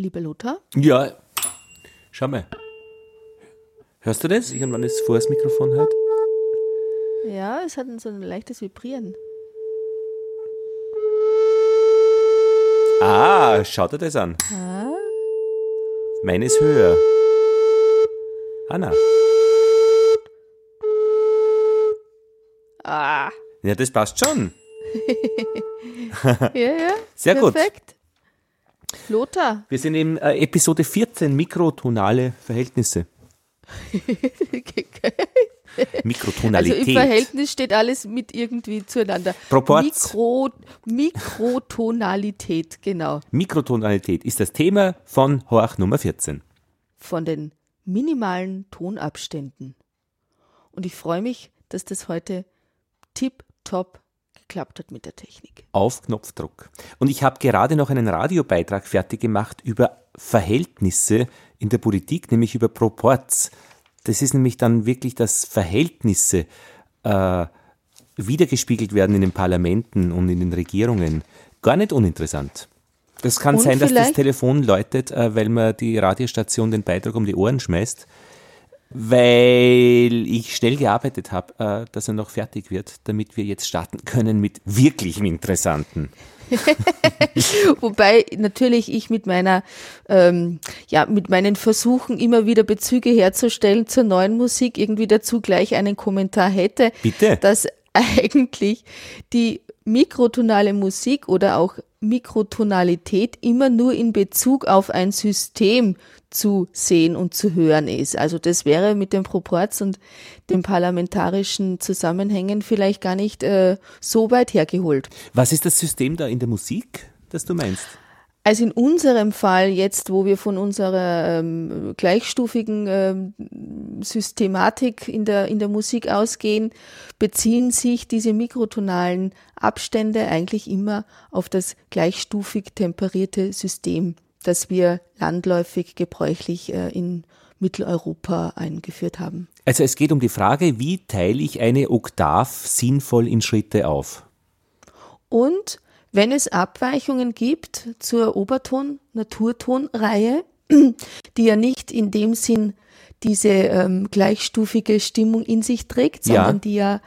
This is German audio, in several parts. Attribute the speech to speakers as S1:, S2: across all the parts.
S1: Lieber Lothar?
S2: Ja, schau mal. Hörst du das? Irgendwann ist vor das Mikrofon halt.
S1: Ja, es hat so ein leichtes Vibrieren.
S2: Ah, schau dir das an.
S1: Ah.
S2: Meine ist höher. Anna.
S1: Ah.
S2: Ja, das passt schon.
S1: Ja, ja.
S2: Sehr gut.
S1: Lothar.
S2: Wir sind in äh, Episode 14, mikrotonale Verhältnisse.
S1: Also
S2: Mikrotonalität.
S1: im Verhältnis steht alles mit irgendwie zueinander.
S2: Proporz.
S1: Mikro, Mikrotonalität, genau.
S2: Mikrotonalität ist das Thema von Horch Nummer 14.
S1: Von den minimalen Tonabständen. Und ich freue mich, dass das heute tipptopp geklappt hat mit der Technik.
S2: Auf Knopfdruck. Und ich habe gerade noch einen Radiobeitrag fertig gemacht über Verhältnisse in der Politik, nämlich über Proporz. Das ist nämlich dann wirklich, dass Verhältnisse äh, wiedergespiegelt werden in den Parlamenten und in den Regierungen. Gar nicht uninteressant. Das kann
S1: Und
S2: sein, dass das Telefon läutet, äh, weil man die Radiostation den Beitrag um die Ohren schmeißt, weil ich schnell gearbeitet habe, äh, dass er noch fertig wird, damit wir jetzt starten können mit wirklichem Interessanten.
S1: Wobei natürlich ich mit meiner, ähm, ja, mit meinen Versuchen immer wieder Bezüge herzustellen zur neuen Musik irgendwie dazu gleich einen Kommentar hätte.
S2: Bitte?
S1: Dass eigentlich die mikrotonale Musik oder auch Mikrotonalität immer nur in Bezug auf ein System zu sehen und zu hören ist. Also das wäre mit dem Proporz und den parlamentarischen Zusammenhängen vielleicht gar nicht äh, so weit hergeholt.
S2: Was ist das System da in der Musik, das du meinst?
S1: Also in unserem Fall jetzt, wo wir von unserer ähm, gleichstufigen ähm, Systematik in der, in der Musik ausgehen, beziehen sich diese mikrotonalen Abstände eigentlich immer auf das gleichstufig temperierte System, das wir landläufig gebräuchlich äh, in Mitteleuropa eingeführt haben.
S2: Also es geht um die Frage, wie teile ich eine Oktav sinnvoll in Schritte auf?
S1: Und wenn es Abweichungen gibt zur Oberton-Naturtonreihe, die ja nicht in dem Sinn diese ähm, gleichstufige Stimmung in sich trägt,
S2: Ja.
S1: sondern die ja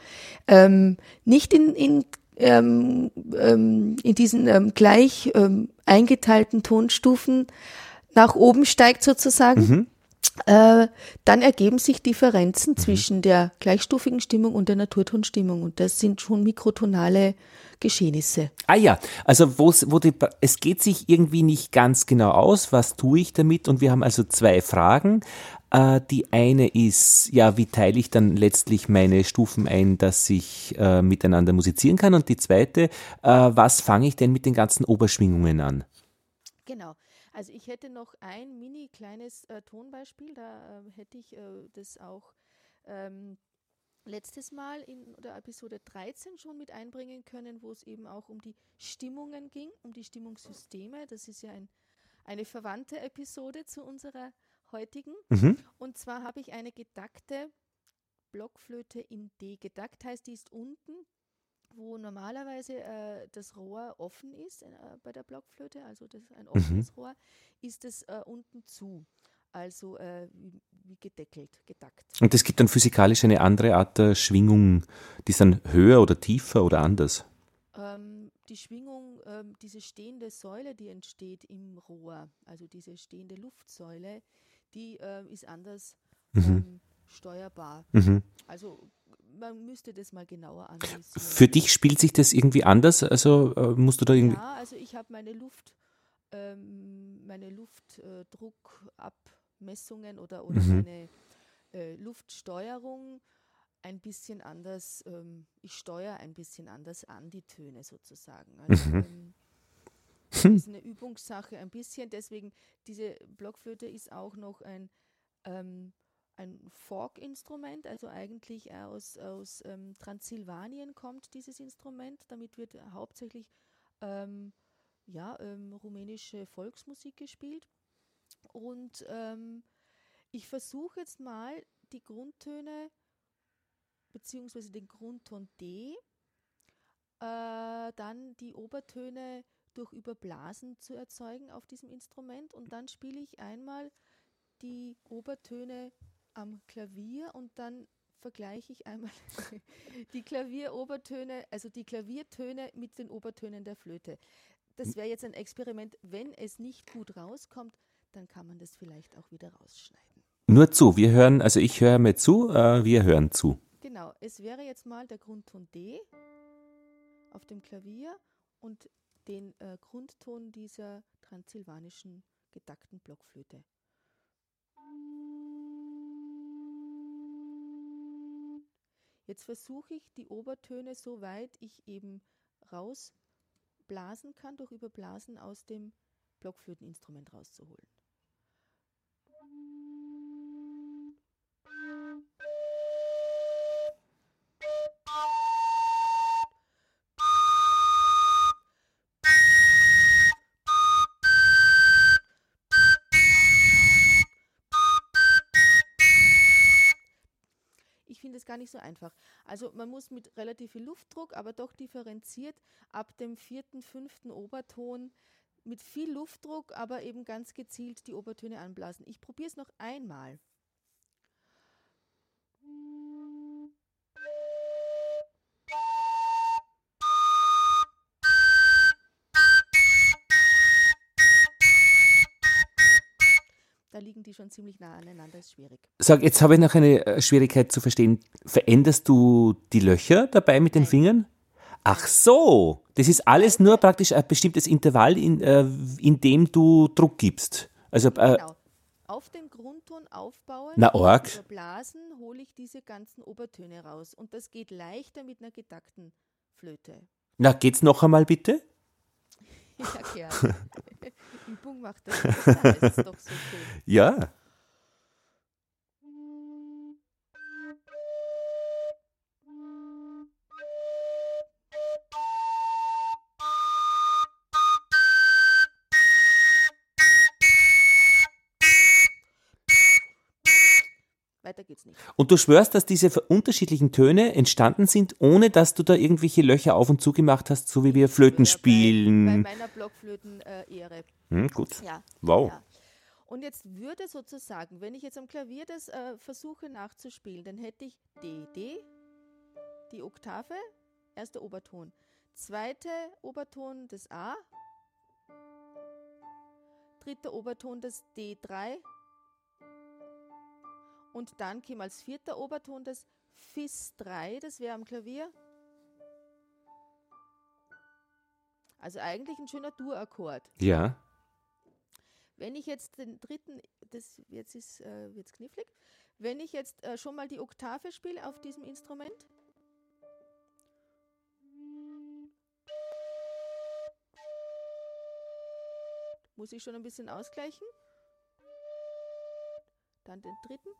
S1: ähm, nicht in, in, ähm, ähm, in diesen ähm, gleich ähm, eingeteilten Tonstufen nach oben steigt sozusagen, äh, dann ergeben sich Differenzen zwischen der gleichstufigen Stimmung und der Naturtonstimmung. Und das sind schon mikrotonale Geschehnisse.
S2: Ah ja, also wo die, es geht sich irgendwie nicht ganz genau aus, was tue ich damit? Und wir haben also zwei Fragen. Äh, die eine ist, ja, wie teile ich dann letztlich meine Stufen ein, dass ich äh, miteinander musizieren kann? Und die zweite, äh, was fange ich denn mit den ganzen Oberschwingungen an?
S1: Genau. Also ich hätte noch ein mini kleines äh, Tonbeispiel, da ähm, hätte ich äh, das auch ähm, letztes Mal in der Episode 13 schon mit einbringen können, wo es eben auch um die Stimmungen ging, um die Stimmungssysteme. Das ist ja ein, eine verwandte Episode zu unserer heutigen.
S2: Mhm.
S1: Und zwar habe ich eine gedackte Blockflöte in D. Gedackt heißt, die ist unten, wo normalerweise äh, das Rohr offen ist äh, bei der Blockflöte, also das ist ein offenes Rohr, ist es äh, unten zu. Also äh, wie, wie gedeckelt, gedackt.
S2: Und es gibt dann physikalisch eine andere Art der Schwingung, die ist dann höher oder tiefer oder anders.
S1: Ähm, die Schwingung, ähm, diese stehende Säule, die entsteht im Rohr, also diese stehende Luftsäule, die ähm, ist anders ähm, steuerbar.
S2: Mhm.
S1: Also man müsste das mal genauer analysieren.
S2: Für dich spielt sich das irgendwie anders? Also äh, musst du da irgendwie.
S1: Ja, also ich habe meine Luft, ähm, meine Luftdruckabmessungen oder, oder
S2: Mhm.
S1: meine äh, Luftsteuerung ein bisschen anders, ähm, ich steuere ein bisschen anders an die Töne sozusagen. Also,
S2: Mhm.
S1: Ähm, das ist eine Übungssache ein bisschen, deswegen diese Blockflöte ist auch noch ein ähm, ein Folk-Instrument, also eigentlich aus, aus ähm, Transsilvanien kommt dieses Instrument. Damit wird hauptsächlich ähm, ja, ähm, rumänische Volksmusik gespielt. Und ähm, ich versuche jetzt mal die Grundtöne beziehungsweise den Grundton D, äh, dann die Obertöne durch Überblasen zu erzeugen auf diesem Instrument. Und dann spiele ich einmal die Obertöne am Klavier und dann vergleiche ich einmal die Klavierobertöne, also die Klaviertöne mit den Obertönen der Flöte. Das wäre jetzt ein Experiment. Wenn es nicht gut rauskommt, dann kann man das vielleicht auch wieder rausschneiden.
S2: Nur zu, wir hören, also ich höre mir zu, äh, wir hören zu.
S1: Genau, es wäre jetzt mal der Grundton D auf dem Klavier und den äh, Grundton dieser transsilvanischen gedackten Blockflöte. Jetzt versuche ich die Obertöne so weit ich eben rausblasen kann, durch Überblasen aus dem Blockflöteninstrument rauszuholen. Gar nicht so einfach. Also man muss mit relativ viel Luftdruck, aber doch differenziert ab dem vierten, fünften Oberton mit viel Luftdruck, aber eben ganz gezielt die Obertöne anblasen. Ich probiere es noch einmal. Schon ziemlich nah aneinander, ist schwierig.
S2: Sag, jetzt habe ich noch eine äh, Schwierigkeit zu verstehen. Veränderst du die Löcher dabei mit den. Fingern? Ach so, das ist alles nur praktisch ein bestimmtes Intervall, in, äh, in dem du Druck gibst. Also,
S1: äh, genau. Auf den Grundton aufbauen,
S2: Na, org.
S1: Blasen hole ich diese ganzen Obertöne raus. Und das geht leichter mit einer gedackten Flöte.
S2: Na, geht's noch einmal bitte?
S1: Ja, gerne. Übung macht das. Das ist doch so schön.
S2: Ja. Und du schwörst, dass diese unterschiedlichen Töne entstanden sind, ohne dass du da irgendwelche Löcher auf und zu gemacht hast, so wie wir Flöten spielen.
S1: Bei, bei meiner Blockflöten-Ehre.
S2: Äh, hm, gut. Ja. Wow. Ja.
S1: Und jetzt würde sozusagen, wenn ich jetzt am Klavier das äh, versuche nachzuspielen, dann hätte ich D, D, die Oktave, erster Oberton. Zweiter Oberton das A, dritter Oberton das D3, und dann käme als vierter Oberton das Fis 3, das wäre am Klavier. Also eigentlich ein schöner Dur-Akkord.
S2: Ja.
S1: Wenn ich jetzt den dritten, das jetzt ist äh, jetzt knifflig, wenn ich jetzt äh, schon mal die Oktave spiele auf diesem Instrument. Muss ich schon ein bisschen ausgleichen. Dann den dritten.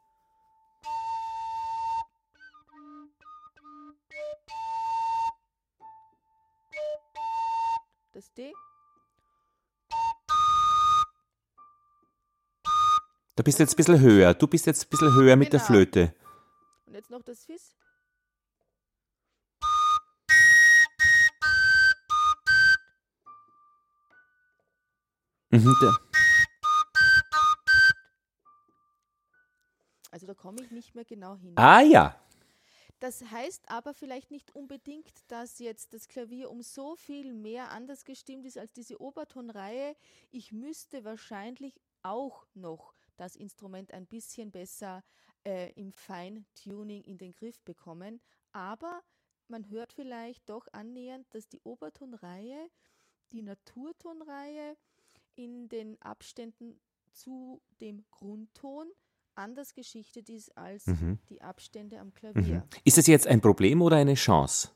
S1: Das D.
S2: Da bist du jetzt ein bisschen höher. Du bist jetzt ein bisschen höher mit der genau. Flöte.
S1: Und jetzt noch das Fis.
S2: Mhm,
S1: also da komme ich nicht mehr genau hin.
S2: Ah ja.
S1: Das heißt aber vielleicht nicht unbedingt, dass jetzt das Klavier um so viel mehr anders gestimmt ist als diese Obertonreihe. Ich müsste wahrscheinlich auch noch das Instrument ein bisschen besser äh, im Feintuning in den Griff bekommen. Aber man hört vielleicht doch annähernd, dass die Obertonreihe, die Naturtonreihe in den Abständen zu dem Grundton anders geschichtet ist als mhm. die Abstände am Klavier. Mhm.
S2: Ist das jetzt ein Problem oder eine Chance?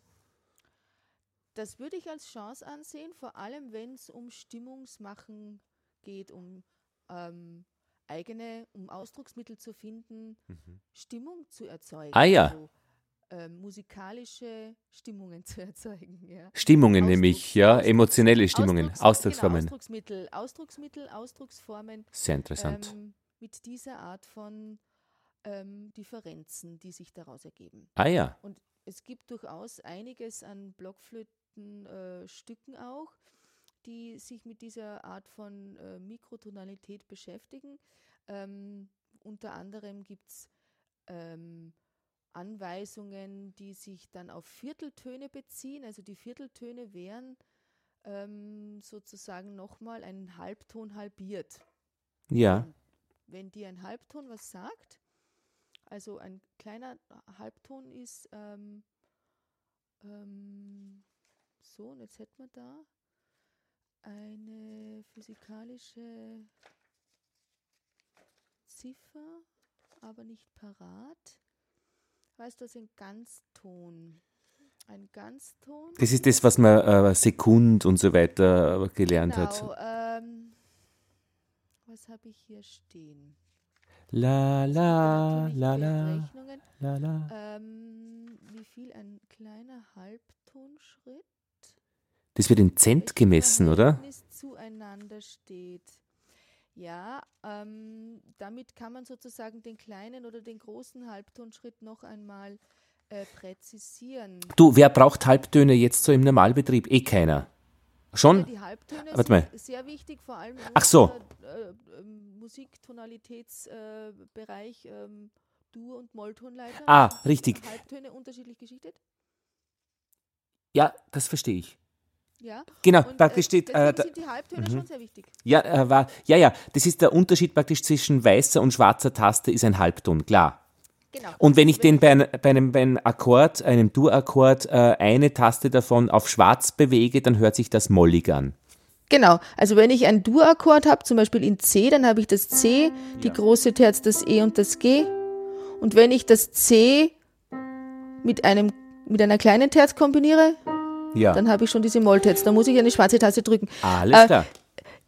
S1: Das würde ich als Chance ansehen, vor allem wenn es um Stimmungsmachen geht, um ähm, eigene, um Ausdrucksmittel zu finden, mhm. Stimmung zu erzeugen.
S2: Ah ja. Also,
S1: äh, musikalische Stimmungen zu erzeugen. Ja.
S2: Stimmungen nämlich, ja, emotionelle Stimmungen,
S1: Ausdrucks
S2: Ausdrucksformen.
S1: Genau, Ausdrucksmittel, Ausdrucksmittel, Ausdrucksformen.
S2: Sehr interessant.
S1: Ähm, mit dieser Art von ähm, Differenzen, die sich daraus ergeben.
S2: Ah ja.
S1: Und es gibt durchaus einiges an Blockflötenstücken äh, auch, die sich mit dieser Art von äh, Mikrotonalität beschäftigen. Ähm, unter anderem gibt es ähm, Anweisungen, die sich dann auf Vierteltöne beziehen. Also die Vierteltöne wären ähm, sozusagen nochmal einen Halbton halbiert.
S2: Ja.
S1: Wenn dir ein Halbton was sagt, also ein kleiner Halbton ist ähm, ähm, so, und jetzt hätten wir da eine physikalische Ziffer, aber nicht parat. Weißt du, das ist ein Ganzton. Ein Ganzton.
S2: Das ist das, was man äh, Sekund und so weiter gelernt
S1: genau,
S2: hat.
S1: Ähm, was habe ich hier stehen?
S2: La la la la la la.
S1: Ähm, wie viel ein kleiner Halbtonschritt?
S2: Das wird in Cent gemessen, oder?
S1: Zueinander steht. Ja, ähm, damit kann man sozusagen den kleinen oder den großen Halbtonschritt noch einmal äh, präzisieren.
S2: Du, wer braucht Halbtöne jetzt so im Normalbetrieb? Eh keiner. Schon?
S1: die Halbtöne
S2: Warte mal.
S1: sehr wichtig, vor allem
S2: Ach so.
S1: äh, ähm, Musiktonalitätsbereich, äh, ähm, Dur- und Molltonleiter.
S2: Ah, richtig.
S1: Halbtöne unterschiedlich geschichtet.
S2: Ja, das verstehe ich.
S1: Ja.
S2: Genau,
S1: Und,
S2: praktisch
S1: äh,
S2: steht. Äh, da,
S1: sind die Halbtöne schon sehr wichtig.
S2: ja, äh, war, ja, ja, das ist der Unterschied praktisch zwischen weißer und schwarzer Taste, ist ein Halbton, klar.
S1: Genau.
S2: Und wenn ich den bei, ein, bei, einem, bei einem Akkord, einem Dur-Akkord, äh, eine Taste davon auf schwarz bewege, dann hört sich das mollig an.
S1: Genau, also wenn ich einen Dur-Akkord habe, zum Beispiel in C, dann habe ich das C, die große Terz, das E und das G. Und wenn ich das C mit, einem, mit einer kleinen Terz kombiniere,
S2: Ja,
S1: dann habe ich schon diese Mollterz. Da muss ich eine schwarze Taste drücken.
S2: alles
S1: äh,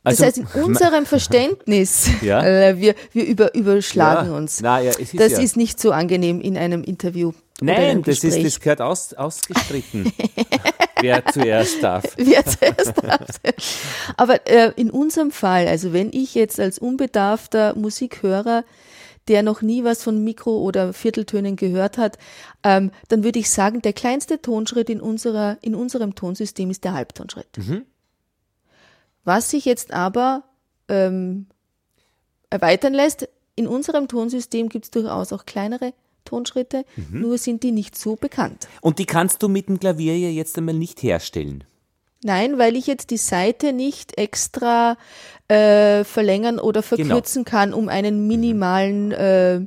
S2: klar.
S1: Das
S2: Also,
S1: heißt, in unserem Verständnis,
S2: Ja.
S1: äh, wir, wir über, überschlagen
S2: ja,
S1: uns.
S2: Na, ja, ist
S1: das ist nicht so angenehm in einem Interview.
S2: Nein,
S1: einem
S2: das, ist, das gehört aus, ausgestritten. Wer zuerst darf.
S1: Wer zuerst darf. Aber äh, in unserem Fall, also wenn ich jetzt als unbedarfter Musikhörer, der noch nie was von Mikro- oder Vierteltönen gehört hat, ähm, dann würde ich sagen, der kleinste Tonschritt in, unserer, in unserem Tonsystem ist der Halbtonschritt. Was sich jetzt aber ähm, erweitern lässt, in unserem Tonsystem gibt es durchaus auch kleinere Tonschritte, nur sind die nicht so bekannt.
S2: Und die kannst du mit dem Klavier ja jetzt einmal nicht herstellen.
S1: Nein, weil ich jetzt die Seite nicht extra äh, verlängern oder verkürzen kann um einen minimalen äh,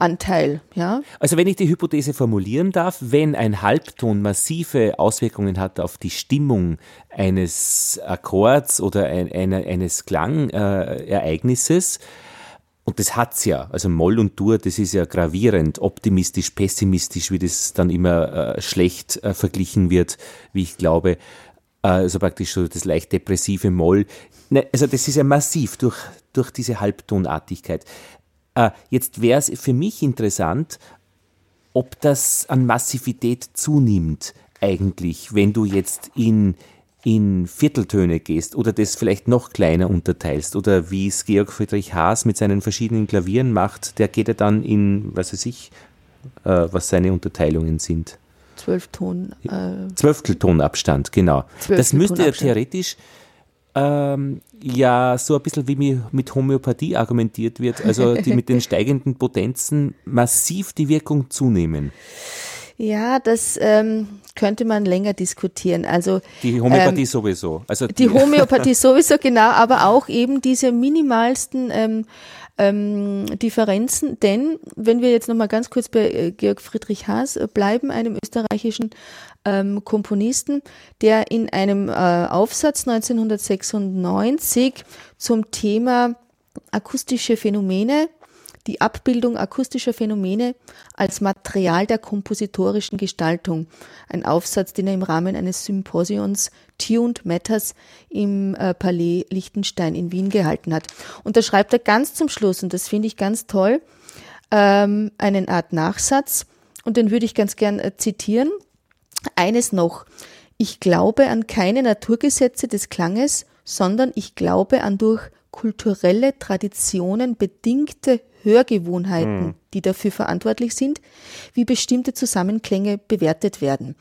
S1: Anteil. Ja,
S2: Also wenn ich die Hypothese formulieren darf, wenn ein Halbton massive Auswirkungen hat auf die Stimmung eines Akkords oder ein, einer, eines Klangereignisses, Ereignisses, und das hat's ja, also Moll und Dur, das ist ja gravierend, optimistisch, pessimistisch, wie das dann immer äh, schlecht äh, verglichen wird, wie ich glaube, äh, also praktisch so das leicht depressive Moll. Ne, also das ist ja massiv durch, durch diese Halbtonartigkeit. Äh, jetzt wäre es für mich interessant, ob das an Massivität zunimmt eigentlich, wenn du jetzt in, in Vierteltöne gehst oder das vielleicht noch kleiner unterteilst oder wie es Georg Friedrich Haas mit seinen verschiedenen Klavieren macht, der geht ja dann in, was weiß ich, äh, was seine Unterteilungen sind.
S1: zwölf Ton. Äh,
S2: Zwölfteltonabstand, genau. Das müsste ja theoretisch ähm, ja so ein bisschen wie mi- mit Homöopathie argumentiert wird, also die mit den steigenden Potenzen massiv die Wirkung zunehmen.
S1: ja, das ähm, könnte man länger diskutieren. Also
S2: Die Homöopathie sowieso. Also
S1: die Homöopathie sowieso genau, aber auch eben diese minimalsten ähm, ähm, Differenzen. Denn wenn wir jetzt nochmal ganz kurz bei äh, Georg Friedrich Haas äh, bleiben, einem österreichischen ähm, Komponisten, der in einem äh, Aufsatz 1996 zum Thema akustische Phänomene die Abbildung akustischer Phänomene als Material der kompositorischen Gestaltung. Ein Aufsatz, den er im Rahmen eines Symposions Tuned Matters im äh, Palais Liechtenstein in Wien gehalten hat. Und da schreibt er ganz zum Schluss, und das finde ich ganz toll, ähm, einen Art Nachsatz, und den würde ich ganz gern äh, zitieren. Eines noch. Ich glaube an keine Naturgesetze des Klanges, sondern ich glaube an durch kulturelle Traditionen bedingte Hörgewohnheiten, die dafür verantwortlich sind, wie bestimmte Zusammenklänge bewertet werden.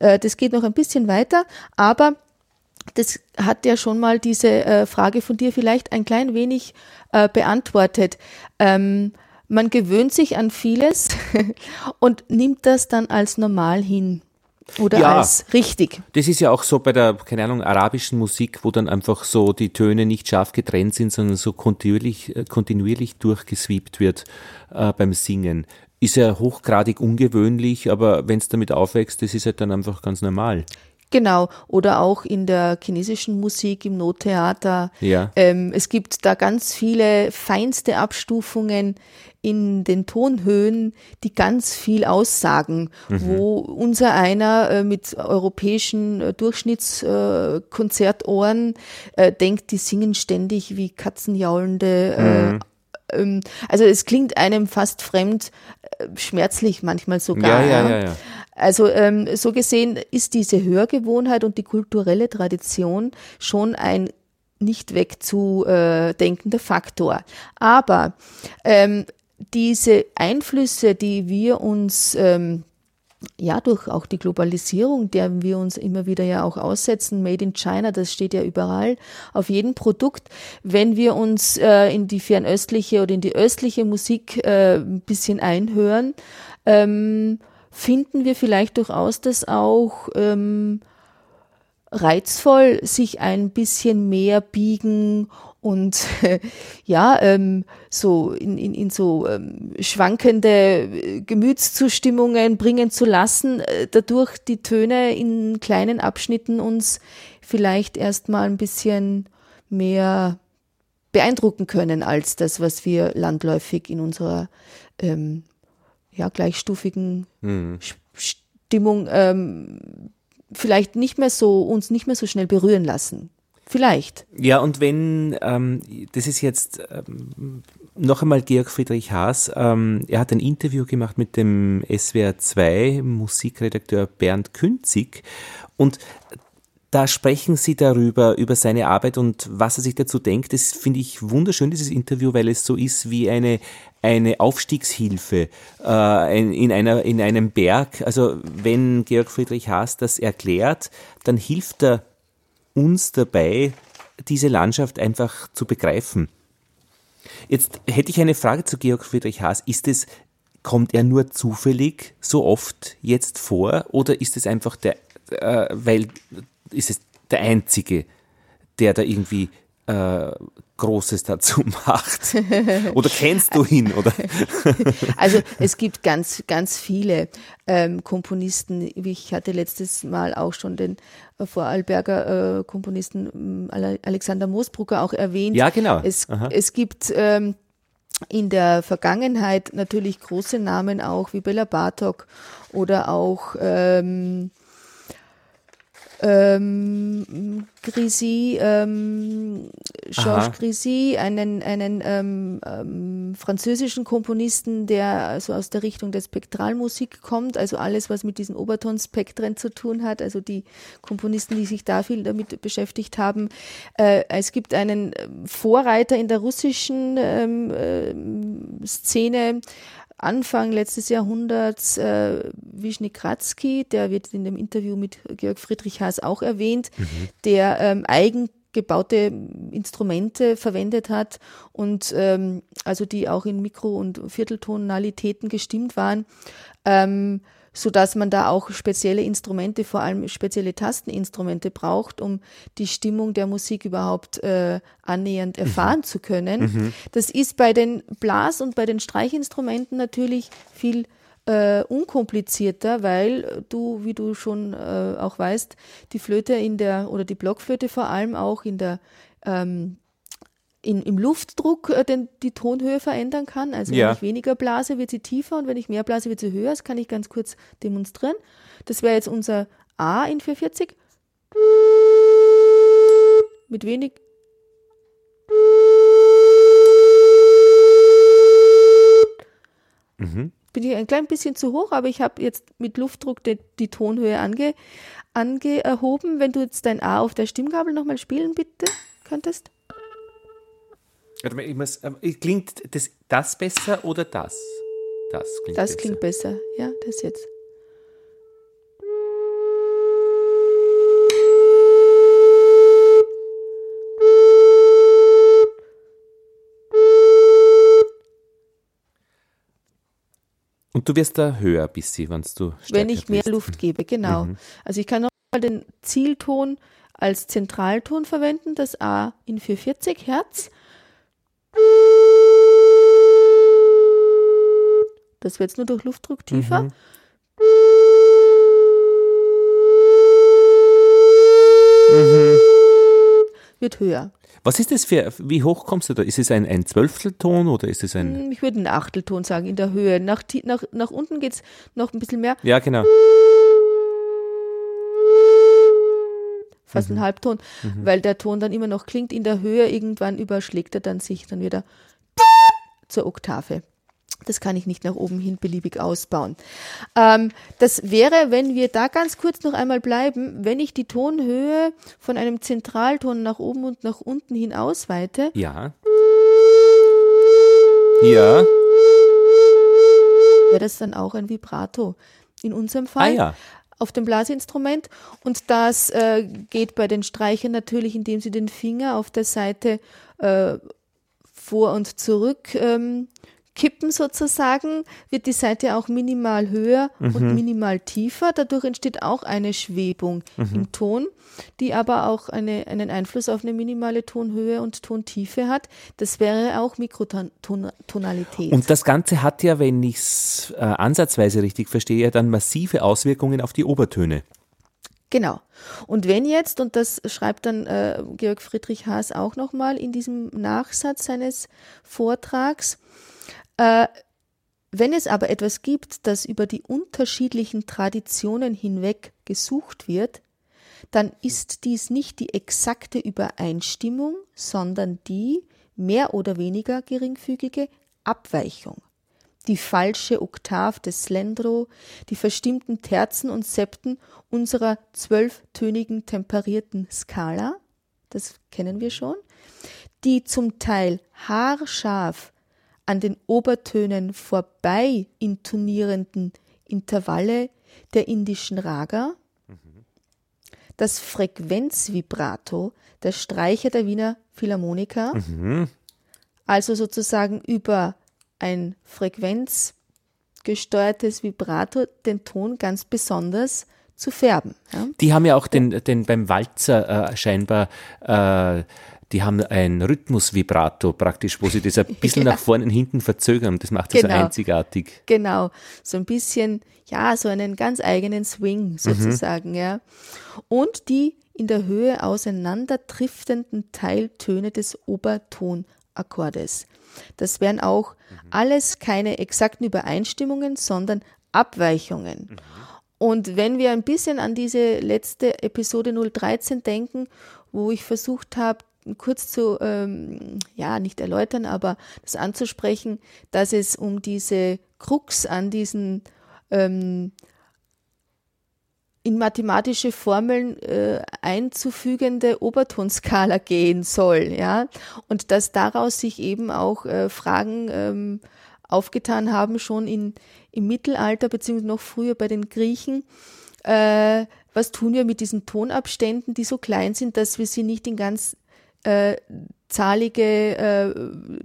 S1: Äh, Das geht noch ein bisschen weiter, aber das hat ja schon mal diese äh, Frage von dir vielleicht ein klein wenig äh, beantwortet. Ähm, man gewöhnt sich an vieles und nimmt das dann als normal hin. Oder ja, als richtig.
S2: Das ist ja auch so bei der, keine Ahnung, arabischen Musik, wo dann einfach so die Töne nicht scharf getrennt sind, sondern so kontinuierlich, äh, kontinuierlich durchgesweept wird äh, beim Singen. Ist ja hochgradig ungewöhnlich, aber wenn es damit aufwächst, das ist halt dann einfach ganz normal.
S1: Genau, oder auch in der chinesischen Musik, im Nottheater. Ja. Ähm, es gibt da ganz viele feinste Abstufungen in den Tonhöhen, die ganz viel aussagen, mhm. wo unser einer äh, mit europäischen äh, Durchschnittskonzertohren äh, denkt, die singen ständig wie katzenjaulende mhm. Ähm, also es klingt einem fast fremd, äh, schmerzlich manchmal sogar. Ja, ja, ja. Also ähm, so gesehen ist diese Hörgewohnheit und die kulturelle Tradition schon ein nicht wegzudenkender Faktor. Aber ähm, diese Einflüsse, die wir uns ähm, ja, durch auch die Globalisierung, der wir uns immer wieder ja auch aussetzen, Made in China, das steht ja überall auf jedem Produkt. Wenn wir uns äh, in die fernöstliche oder in die östliche Musik äh, ein bisschen einhören, ähm, finden wir vielleicht durchaus das auch ähm, reizvoll, sich ein bisschen mehr biegen und äh, ja, ähm, so in, in, in so ähm, schwankende Gemütszustimmungen bringen zu lassen, äh, dadurch die Töne in kleinen Abschnitten uns vielleicht erstmal ein bisschen mehr beeindrucken können als das, was wir landläufig in unserer ähm, ja, gleichstufigen mhm. Stimmung ähm, vielleicht nicht mehr so, uns nicht mehr so schnell berühren lassen. Vielleicht.
S2: Ja, und wenn, ähm, das ist jetzt ähm, noch einmal Georg Friedrich Haas, ähm, er hat ein Interview gemacht mit dem SWR 2 Musikredakteur Bernd Künzig und da sprechen Sie darüber, über seine Arbeit und was er sich dazu denkt. Das finde ich wunderschön, dieses Interview, weil es so ist wie eine, eine Aufstiegshilfe äh, in, in, einer, in einem Berg. Also wenn Georg Friedrich Haas das erklärt, dann hilft er uns dabei, diese Landschaft einfach zu begreifen. Jetzt hätte ich eine Frage zu Georg Friedrich Haas. Ist es, kommt er nur zufällig so oft jetzt vor oder ist es einfach der, äh, weil, ist es der Einzige, der da irgendwie äh, Großes dazu macht? Oder kennst du ihn? Oder?
S1: also es gibt ganz, ganz viele ähm, Komponisten. Ich hatte letztes Mal auch schon den äh, Vorarlberger äh, Komponisten äh, Alexander Moosbrucker auch erwähnt.
S2: Ja, genau.
S1: Es, es gibt ähm, in der Vergangenheit natürlich große Namen auch wie Bella Bartok oder auch ähm, ähm, Grisi, ähm, Georges Grisi, einen, einen ähm, ähm, französischen Komponisten, der also aus der Richtung der Spektralmusik kommt, also alles, was mit diesen Obertonspektren zu tun hat, also die Komponisten, die sich da viel damit beschäftigt haben. Äh, es gibt einen Vorreiter in der russischen ähm, äh, Szene, Anfang letztes Jahrhunderts äh, Wischny Kratzky, der wird in dem Interview mit Georg Friedrich Haas auch erwähnt, mhm. der ähm, eigengebaute Instrumente verwendet hat und ähm, also die auch in Mikro- und Vierteltonalitäten gestimmt waren. Ähm, so dass man da auch spezielle Instrumente, vor allem spezielle Tasteninstrumente braucht, um die Stimmung der Musik überhaupt äh, annähernd mhm. erfahren mhm. zu können. Mhm. Das ist bei den Blas- und bei den Streichinstrumenten natürlich viel äh, unkomplizierter, weil du, wie du schon äh, auch weißt, die Flöte in der oder die Blockflöte vor allem auch in der ähm, in, im Luftdruck äh, den, die Tonhöhe verändern kann. Also ja. wenn ich weniger blase, wird sie tiefer und wenn ich mehr blase, wird sie höher. Das kann ich ganz kurz demonstrieren. Das wäre jetzt unser A in 440. Mit wenig. Mhm. Bin ich ein klein bisschen zu hoch, aber ich habe jetzt mit Luftdruck die, die Tonhöhe ange, angehoben. Wenn du jetzt dein A auf der Stimmgabel nochmal spielen bitte könntest.
S2: Ich muss, ähm, klingt das, das besser oder das?
S1: Das klingt das besser. Das klingt besser, ja, das jetzt.
S2: Und du wirst da höher Bissi, wenn du
S1: Wenn ich mehr bist. Luft gebe, genau. Mhm. Also ich kann nochmal den Zielton als Zentralton verwenden, das A in 440 Hertz. Das wird jetzt nur durch Luftdruck tiefer. Mhm. Mhm. Wird höher.
S2: Was ist das für, wie hoch kommst du da? Ist es ein, ein Zwölftelton oder ist es ein.
S1: Ich würde einen Achtelton sagen, in der Höhe. Nach, nach, nach unten geht es noch ein bisschen mehr.
S2: Ja, genau.
S1: Fast mhm. ein Halbton, mhm. weil der Ton dann immer noch klingt in der Höhe. Irgendwann überschlägt er dann sich dann wieder zur Oktave. Das kann ich nicht nach oben hin beliebig ausbauen. Ähm, das wäre, wenn wir da ganz kurz noch einmal bleiben, wenn ich die Tonhöhe von einem Zentralton nach oben und nach unten hin ausweite.
S2: Ja. Ja.
S1: Wäre das dann auch ein Vibrato in unserem Fall?
S2: Ah, ja.
S1: Auf dem Blasinstrument. Und das äh, geht bei den Streichern natürlich, indem sie den Finger auf der Seite äh, vor und zurück ähm, kippen sozusagen, wird die Seite auch minimal höher mhm. und minimal tiefer. Dadurch entsteht auch eine Schwebung mhm. im Ton, die aber auch eine, einen Einfluss auf eine minimale Tonhöhe und Tontiefe hat. Das wäre auch Mikrotonalität.
S2: Und das Ganze hat ja, wenn ich es äh, ansatzweise richtig verstehe, dann massive Auswirkungen auf die Obertöne.
S1: Genau. Und wenn jetzt, und das schreibt dann äh, Georg Friedrich Haas auch nochmal in diesem Nachsatz seines Vortrags, äh, wenn es aber etwas gibt, das über die unterschiedlichen Traditionen hinweg gesucht wird, dann ist dies nicht die exakte Übereinstimmung, sondern die mehr oder weniger geringfügige Abweichung. Die falsche Oktav des Slendro, die verstimmten Terzen und Septen unserer zwölftönigen temperierten Skala, das kennen wir schon, die zum Teil haarscharf an den Obertönen vorbei intonierenden Intervalle der indischen Raga, das Frequenzvibrato der Streicher der Wiener Philharmoniker, mhm. also sozusagen über ein frequenzgesteuertes Vibrato den Ton ganz besonders zu färben.
S2: Ja? Die haben ja auch den, den beim Walzer äh, scheinbar äh, die haben ein Rhythmusvibrato praktisch, wo sie das ein bisschen ja. nach vorne und hinten verzögern. Das macht das genau. so einzigartig.
S1: Genau, so ein bisschen, ja, so einen ganz eigenen Swing mhm. sozusagen, mhm. ja. Und die in der Höhe auseinanderdriftenden Teiltöne des Obertonakkordes. Das wären auch mhm. alles keine exakten Übereinstimmungen, sondern Abweichungen. Mhm. Und wenn wir ein bisschen an diese letzte Episode 013 denken, wo ich versucht habe, kurz zu, ähm, ja, nicht erläutern, aber das anzusprechen, dass es um diese Krux an diesen ähm, in mathematische Formeln äh, einzufügende Obertonskala gehen soll, ja, und dass daraus sich eben auch äh, Fragen ähm, aufgetan haben, schon in, im Mittelalter, beziehungsweise noch früher bei den Griechen, äh, was tun wir mit diesen Tonabständen, die so klein sind, dass wir sie nicht in ganz äh, zahlige äh,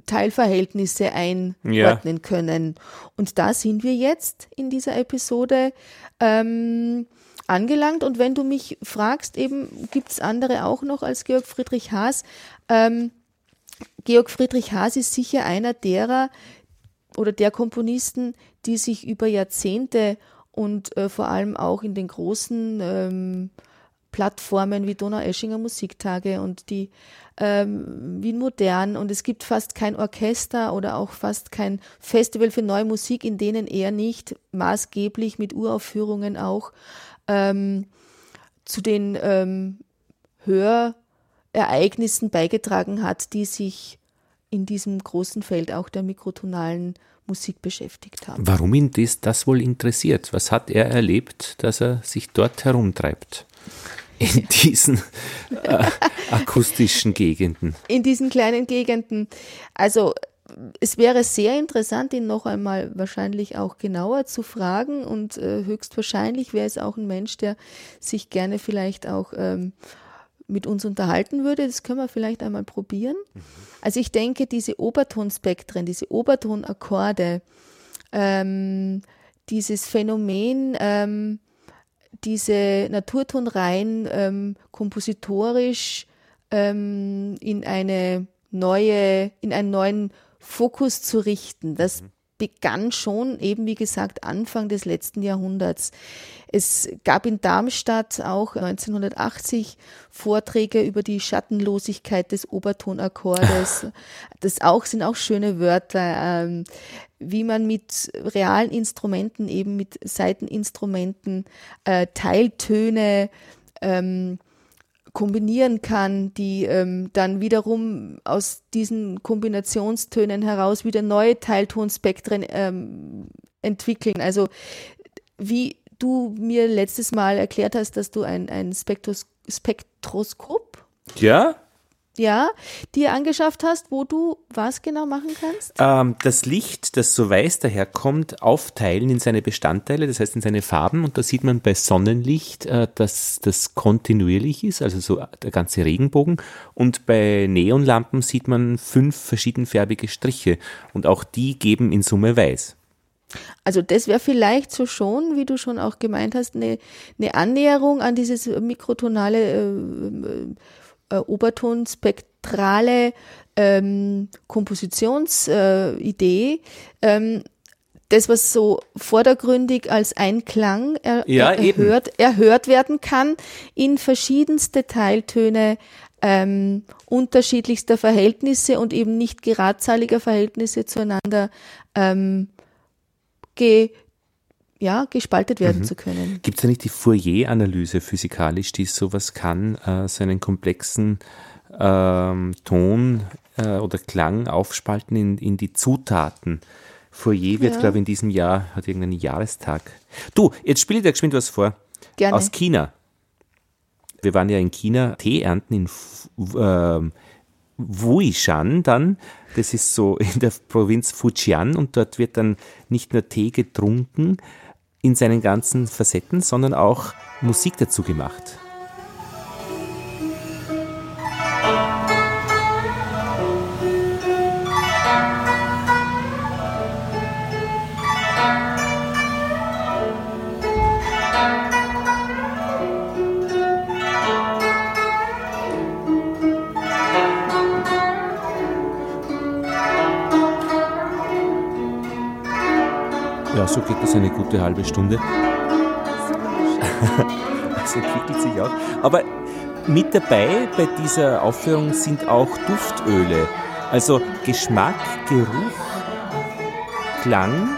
S1: Teilverhältnisse einordnen ja. können. Und da sind wir jetzt in dieser Episode ähm, angelangt. Und wenn du mich fragst, eben gibt es andere auch noch als Georg Friedrich Haas. Ähm, Georg Friedrich Haas ist sicher einer derer oder der Komponisten, die sich über Jahrzehnte und äh, vor allem auch in den großen ähm, Plattformen wie Donau-Eschinger Musiktage und die ähm, Wien Modern und es gibt fast kein Orchester oder auch fast kein Festival für neue Musik, in denen er nicht maßgeblich mit Uraufführungen auch ähm, zu den ähm, Hörereignissen beigetragen hat, die sich in diesem großen Feld auch der mikrotonalen Musik beschäftigt haben.
S2: Warum ihn das, das wohl interessiert? Was hat er erlebt, dass er sich dort herumtreibt? In diesen äh, akustischen Gegenden?
S1: In diesen kleinen Gegenden. Also es wäre sehr interessant, ihn noch einmal wahrscheinlich auch genauer zu fragen und äh, höchstwahrscheinlich wäre es auch ein Mensch, der sich gerne vielleicht auch ähm, mit uns unterhalten würde. Das können wir vielleicht einmal probieren. Mhm. Also ich denke, diese Obertonspektren, diese Obertonakkorde, ähm, dieses Phänomen, ähm, diese Naturtonreihen ähm, kompositorisch ähm, in eine neue, in einen neuen Fokus zu richten. Das mhm. begann schon eben, wie gesagt, Anfang des letzten Jahrhunderts. Es gab in Darmstadt auch 1980 Vorträge über die Schattenlosigkeit des Obertonakkordes. Das auch sind auch schöne Wörter, ähm, wie man mit realen Instrumenten, eben mit Saiteninstrumenten, äh, Teiltöne ähm, kombinieren kann, die ähm, dann wiederum aus diesen Kombinationstönen heraus wieder neue Teiltonspektren ähm, entwickeln. Also wie du mir letztes Mal erklärt hast, dass du ein, ein Spektros Spektroskop
S2: ja?
S1: Ja, dir angeschafft hast, wo du was genau machen kannst?
S2: Ähm, das Licht, das so weiß daherkommt, aufteilen in seine Bestandteile, das heißt in seine Farben. Und da sieht man bei Sonnenlicht, äh, dass das kontinuierlich ist, also so der ganze Regenbogen. Und bei Neonlampen sieht man fünf verschiedenfarbige Striche. Und auch die geben in Summe weiß.
S1: Also das wäre vielleicht so schon, wie du schon auch gemeint hast, eine, eine Annäherung an dieses mikrotonale äh, äh, Obertonspektrale ähm, Kompositionsidee. Äh, ähm, das, was so vordergründig als Einklang er, ja, erhört, erhört werden kann, in verschiedenste Teiltöne ähm, unterschiedlichster Verhältnisse und eben nicht geradzahliger Verhältnisse zueinander ähm, ge, ja, gespaltet werden mhm. zu können.
S2: Gibt es da nicht die Fourier-Analyse physikalisch, die sowas kann, äh, so einen komplexen ähm, Ton äh, oder Klang aufspalten in, in die Zutaten? Fourier wird, ja. glaube ich, in diesem Jahr, hat irgendeinen Jahrestag. Du, jetzt spiele ich dir geschwind was vor.
S1: Gerne.
S2: Aus China. Wir waren ja in China Tee ernten in äh, Wuishan dann. Das ist so in der Provinz Fujian und dort wird dann nicht nur Tee getrunken, in seinen ganzen Facetten, sondern auch Musik dazu gemacht. So geht das eine gute halbe Stunde. Das entwickelt sich auch. Aber mit dabei bei dieser Aufführung sind auch Duftöle. Also Geschmack, Geruch, Klang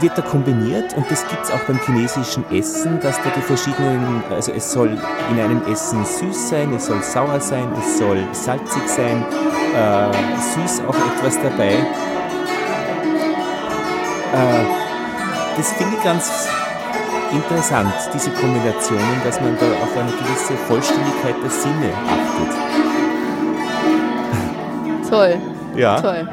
S2: wird da kombiniert und das gibt es auch beim chinesischen Essen, dass da die verschiedenen, also es soll in einem Essen süß sein, es soll sauer sein, es soll salzig sein, äh, süß auch etwas dabei. Äh, das finde ich ganz interessant, diese Kombinationen, dass man da auf eine gewisse Vollständigkeit der Sinne
S1: achtet. Toll.
S2: Ja.
S1: Toll.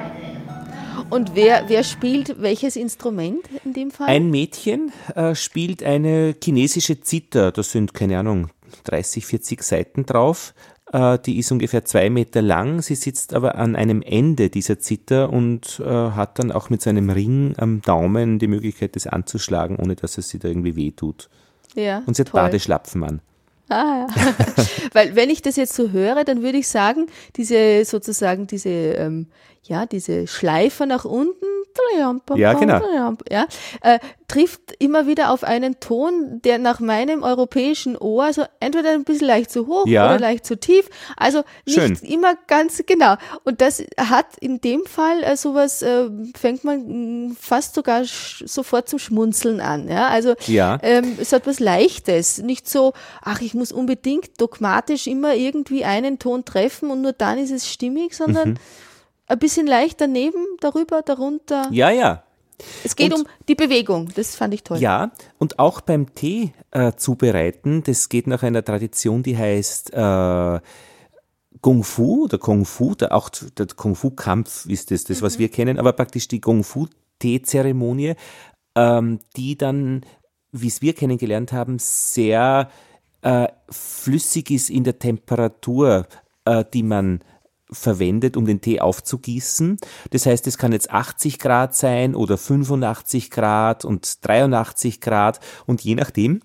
S1: Und wer, wer spielt welches Instrument in dem Fall?
S2: Ein Mädchen äh, spielt eine chinesische Zither. Da sind, keine Ahnung, 30, 40 Seiten drauf. Äh, die ist ungefähr zwei Meter lang. Sie sitzt aber an einem Ende dieser Zither und äh, hat dann auch mit so einem Ring am Daumen die Möglichkeit, das anzuschlagen, ohne dass es sie da irgendwie wehtut.
S1: Ja,
S2: und sie hat toll. Badeschlapfen an.
S1: Ah, ja. Weil wenn ich das jetzt so höre, dann würde ich sagen, diese sozusagen diese ähm, ja diese Schleifer nach unten
S2: ja, genau.
S1: Ja, äh, trifft immer wieder auf einen Ton, der nach meinem europäischen Ohr, also entweder ein bisschen leicht zu hoch ja. oder leicht zu tief, also nicht Schön. immer ganz genau. Und das hat in dem Fall äh, sowas, äh, fängt man mh, fast sogar sofort zum Schmunzeln an. Ja, also
S2: ja.
S1: Ähm, es hat was Leichtes, nicht so, ach, ich muss unbedingt dogmatisch immer irgendwie einen Ton treffen und nur dann ist es stimmig, sondern mhm ein bisschen leicht daneben, darüber, darunter.
S2: Ja, ja.
S1: Es geht und, um die Bewegung, das fand ich toll.
S2: Ja, und auch beim Tee äh, zubereiten, das geht nach einer Tradition, die heißt äh, Kung Fu oder Kung Fu, der, auch der Kung Fu Kampf ist das, das mhm. was wir kennen, aber praktisch die Kung Fu Teezeremonie, ähm, die dann, wie es wir kennengelernt haben, sehr äh, flüssig ist in der Temperatur, äh, die man verwendet, um den Tee aufzugießen. Das heißt, es kann jetzt 80 Grad sein oder 85 Grad und 83 Grad und je nachdem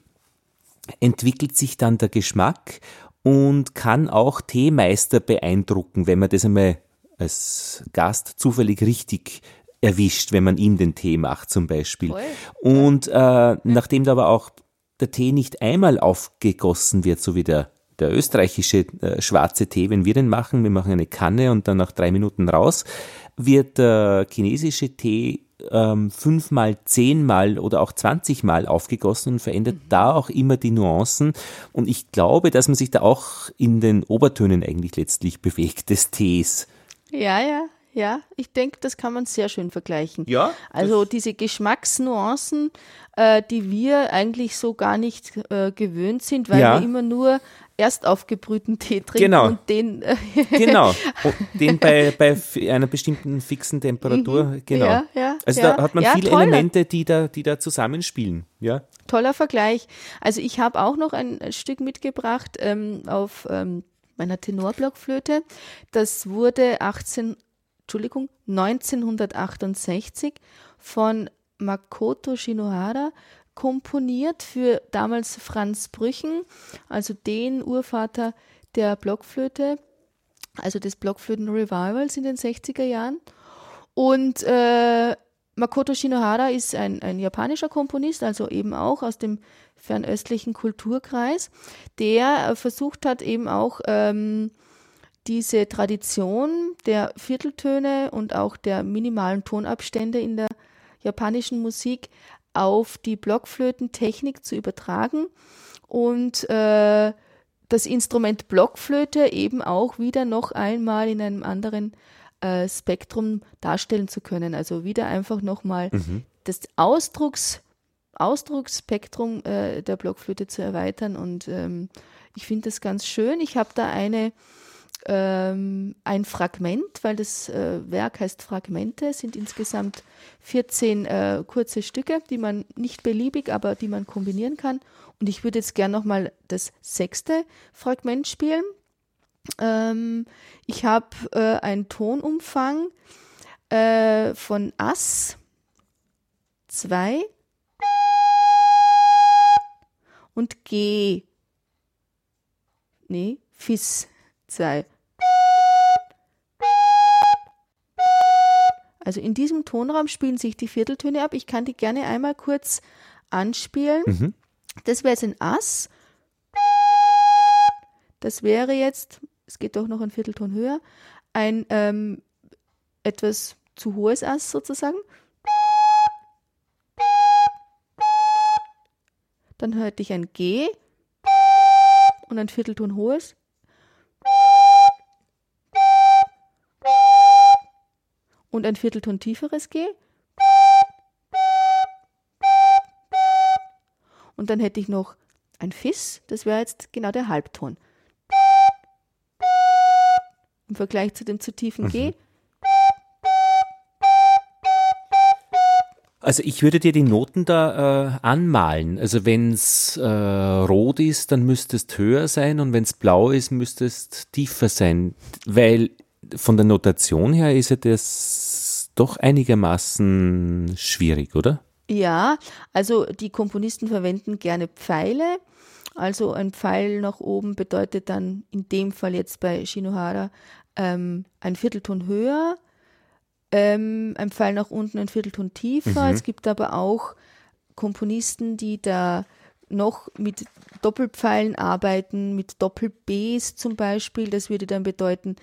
S2: entwickelt sich dann der Geschmack und kann auch Teemeister beeindrucken, wenn man das einmal als Gast zufällig richtig erwischt, wenn man ihm den Tee macht zum Beispiel. Voll. Und äh, nachdem da aber auch der Tee nicht einmal aufgegossen wird, so wie der, der österreichische äh, schwarze Tee, wenn wir den machen, wir machen eine Kanne und dann nach drei Minuten raus, wird der chinesische Tee ähm, fünfmal, zehnmal oder auch zwanzigmal aufgegossen und verändert mhm. da auch immer die Nuancen. Und ich glaube, dass man sich da auch in den Obertönen eigentlich letztlich bewegt des Tees.
S1: Ja, ja, ja. Ich denke, das kann man sehr schön vergleichen.
S2: Ja.
S1: Also diese Geschmacksnuancen, äh, die wir eigentlich so gar nicht äh, gewöhnt sind, weil ja. wir immer nur erst aufgebrühten Tee trinken
S2: genau.
S1: und den
S2: äh, genau und den bei, bei einer bestimmten fixen Temperatur mhm. genau
S1: ja, ja,
S2: also
S1: ja.
S2: da hat man viele
S1: toller.
S2: Elemente die da die da zusammenspielen ja
S1: toller Vergleich also ich habe auch noch ein, ein Stück mitgebracht ähm, auf ähm, meiner Tenorblockflöte das wurde 18 Entschuldigung 1968 von Makoto Shinohara komponiert für damals Franz Brüchen, also den Urvater der Blockflöte, also des Blockflöten-Revivals in den 60er Jahren. Und äh, Makoto Shinohara ist ein, ein japanischer Komponist, also eben auch aus dem fernöstlichen Kulturkreis, der versucht hat, eben auch ähm, diese Tradition der Vierteltöne und auch der minimalen Tonabstände in der japanischen Musik auf die Blockflötentechnik zu übertragen und äh, das Instrument Blockflöte eben auch wieder noch einmal in einem anderen äh, Spektrum darstellen zu können. Also wieder einfach nochmal mhm. das Ausdrucks, Ausdrucksspektrum äh, der Blockflöte zu erweitern. Und ähm, ich finde das ganz schön. Ich habe da eine ähm, ein Fragment, weil das äh, Werk heißt Fragmente, sind insgesamt 14 äh, kurze Stücke, die man nicht beliebig, aber die man kombinieren kann. Und ich würde jetzt gerne nochmal das sechste Fragment spielen. Ähm, ich habe äh, einen Tonumfang äh, von Ass 2 und G. Nee, Fis 2. Also in diesem Tonraum spielen sich die Vierteltöne ab. Ich kann die gerne einmal kurz anspielen. Mhm. Das wäre jetzt ein Ass. Das wäre jetzt, es geht doch noch ein Viertelton höher, ein ähm, etwas zu hohes Ass sozusagen. Dann hörte ich ein G und ein Viertelton hohes. Und ein Viertelton tieferes G. Und dann hätte ich noch ein Fis, das wäre jetzt genau der Halbton. Im Vergleich zu dem zu tiefen G. Mhm.
S2: Also ich würde dir die Noten da äh, anmalen. Also wenn es äh, rot ist, dann müsste es höher sein und wenn es blau ist, müsste es tiefer sein, weil von der Notation her ist ja das doch einigermaßen schwierig, oder?
S1: Ja, also die Komponisten verwenden gerne Pfeile. Also ein Pfeil nach oben bedeutet dann in dem Fall jetzt bei Shinohara ähm, ein Viertelton höher, ähm, ein Pfeil nach unten ein Viertelton tiefer. Mhm. Es gibt aber auch Komponisten, die da noch mit Doppelpfeilen arbeiten, mit Doppel-Bs zum Beispiel. Das würde dann bedeuten,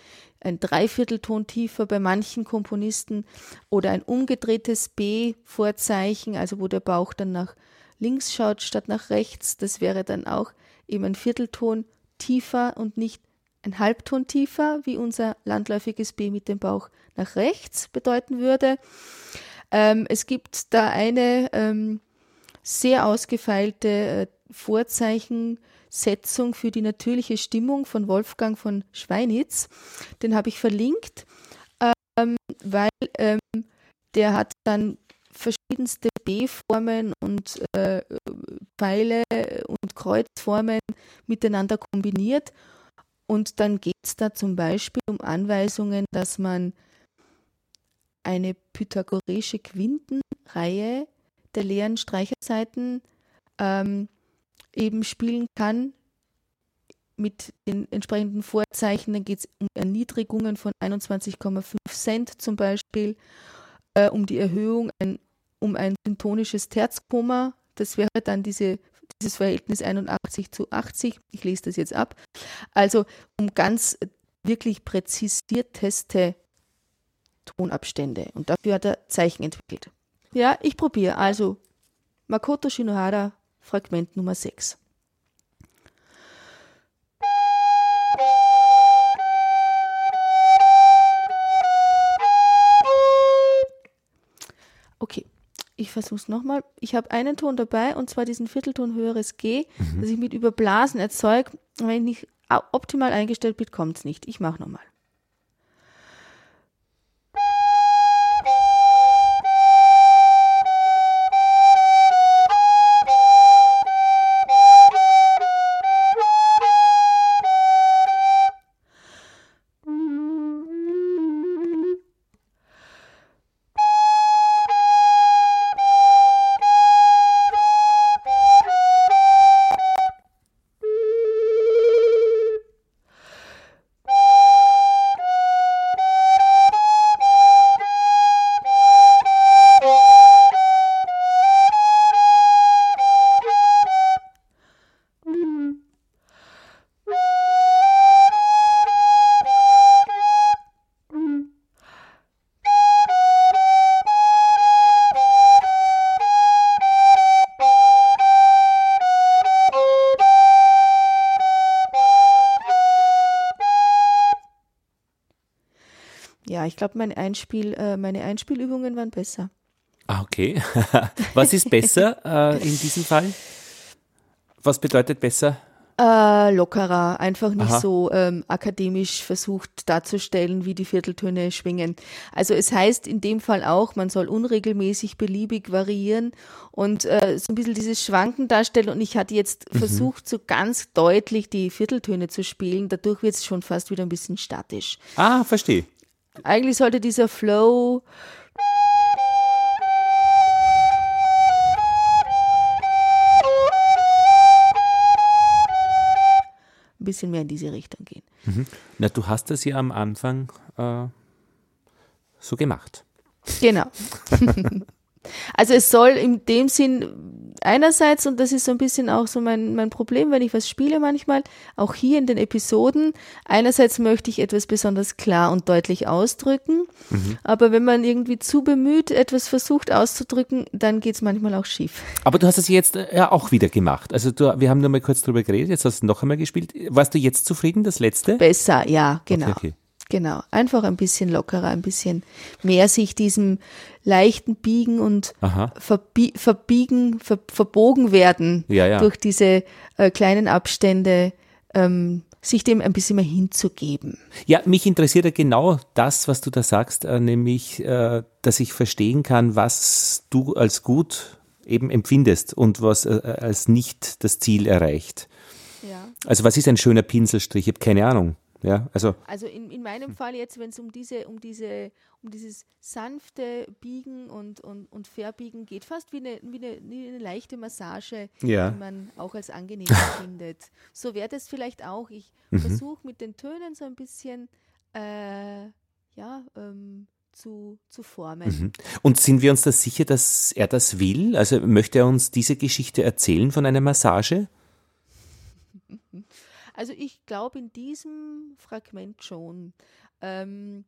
S1: ein Dreiviertelton tiefer bei manchen Komponisten oder ein umgedrehtes B-Vorzeichen, also wo der Bauch dann nach links schaut statt nach rechts. Das wäre dann auch eben ein Viertelton tiefer und nicht ein Halbton tiefer, wie unser landläufiges B mit dem Bauch nach rechts bedeuten würde. Ähm, es gibt da eine ähm, sehr ausgefeilte äh, Vorzeichensetzung für die natürliche Stimmung von Wolfgang von Schweinitz. Den habe ich verlinkt, ähm, weil ähm, der hat dann verschiedenste B-Formen und äh, Pfeile und Kreuzformen miteinander kombiniert Und dann geht es da zum Beispiel um Anweisungen, dass man eine pythagoreische Quintenreihe der leeren Streicherseiten ähm, eben spielen kann mit den entsprechenden Vorzeichen. Dann geht es um Erniedrigungen von 21,5 Cent zum Beispiel, äh, um die Erhöhung ein, um ein syntonisches Terzkoma. Das wäre dann diese, dieses Verhältnis 81 zu 80. Ich lese das jetzt ab. Also um ganz wirklich präzisierteste Tonabstände. Und dafür hat er Zeichen entwickelt. Ja, ich probiere. Also Makoto Shinohara, Fragment Nummer 6. Okay, ich versuche es nochmal. Ich habe einen Ton dabei und zwar diesen Viertelton höheres G, mhm. das ich mit Überblasen erzeuge. Wenn ich nicht optimal eingestellt bin, kommt es nicht. Ich mache nochmal. Ich glaube, mein Einspiel, äh, meine Einspielübungen waren besser.
S2: Ah, okay. Was ist besser äh, in diesem Fall? Was bedeutet besser?
S1: Äh, lockerer, einfach nicht Aha. so ähm, akademisch versucht darzustellen, wie die Vierteltöne schwingen. Also es heißt in dem Fall auch, man soll unregelmäßig beliebig variieren und äh, so ein bisschen dieses Schwanken darstellen. Und ich hatte jetzt mhm. versucht, so ganz deutlich die Vierteltöne zu spielen. Dadurch wird es schon fast wieder ein bisschen statisch.
S2: Ah, verstehe.
S1: Eigentlich sollte dieser Flow ein bisschen mehr in diese Richtung gehen.
S2: Mhm. Na, du hast das ja am Anfang äh, so gemacht.
S1: Genau. Also es soll in dem Sinn einerseits, und das ist so ein bisschen auch so mein, mein Problem, wenn ich was spiele manchmal, auch hier in den Episoden, einerseits möchte ich etwas besonders klar und deutlich ausdrücken, mhm. aber wenn man irgendwie zu bemüht etwas versucht auszudrücken, dann geht es manchmal auch schief.
S2: Aber du hast es jetzt äh, ja auch wieder gemacht. Also du, wir haben nur mal kurz drüber geredet, jetzt hast du noch einmal gespielt. Warst du jetzt zufrieden, das letzte?
S1: Besser, ja, genau. Okay, okay. Genau, einfach ein bisschen lockerer, ein bisschen mehr sich diesem leichten Biegen und verbie verbiegen, ver verbogen werden
S2: ja, ja.
S1: durch diese äh, kleinen Abstände, ähm, sich dem ein bisschen mehr hinzugeben.
S2: Ja, mich interessiert ja genau das, was du da sagst, äh, nämlich, äh, dass ich verstehen kann, was du als gut eben empfindest und was äh, als nicht das Ziel erreicht. Ja. Also was ist ein schöner Pinselstrich? Ich habe keine Ahnung. Ja, also
S1: also in, in meinem Fall jetzt, wenn es um diese, um diese, um dieses sanfte Biegen und, und, und Verbiegen geht, fast wie eine, wie eine, wie eine leichte Massage,
S2: ja.
S1: die man auch als angenehm findet. So wäre das vielleicht auch. Ich mhm. versuche mit den Tönen so ein bisschen äh, ja, ähm, zu, zu formen. Mhm.
S2: Und sind wir uns da sicher, dass er das will? Also möchte er uns diese Geschichte erzählen von einer Massage?
S1: Also ich glaube in diesem Fragment schon. Ähm,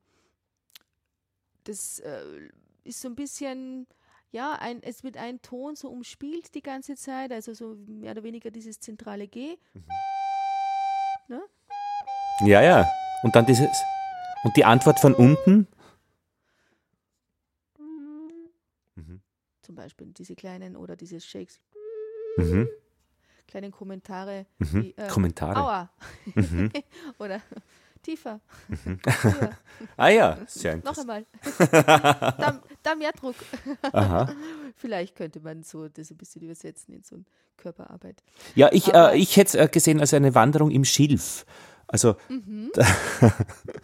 S1: das äh, ist so ein bisschen, ja, ein, es wird ein Ton so umspielt die ganze Zeit, also so mehr oder weniger dieses zentrale G. Mhm.
S2: Ne? Ja, ja. Und dann dieses, und die Antwort von unten?
S1: Mhm. Zum Beispiel diese kleinen oder dieses Shakes.
S2: Mhm
S1: kleinen Kommentare.
S2: Mhm. Wie, äh, Kommentare.
S1: Aua. Mhm. Oder tiefer.
S2: Mhm. ah ja, sehr
S1: Noch einmal. da, da, mehr Druck.
S2: Aha.
S1: Vielleicht könnte man so das ein bisschen übersetzen in so eine Körperarbeit.
S2: Ja, ich, äh, ich hätte es äh, gesehen als eine Wanderung im Schilf. Also mhm. da,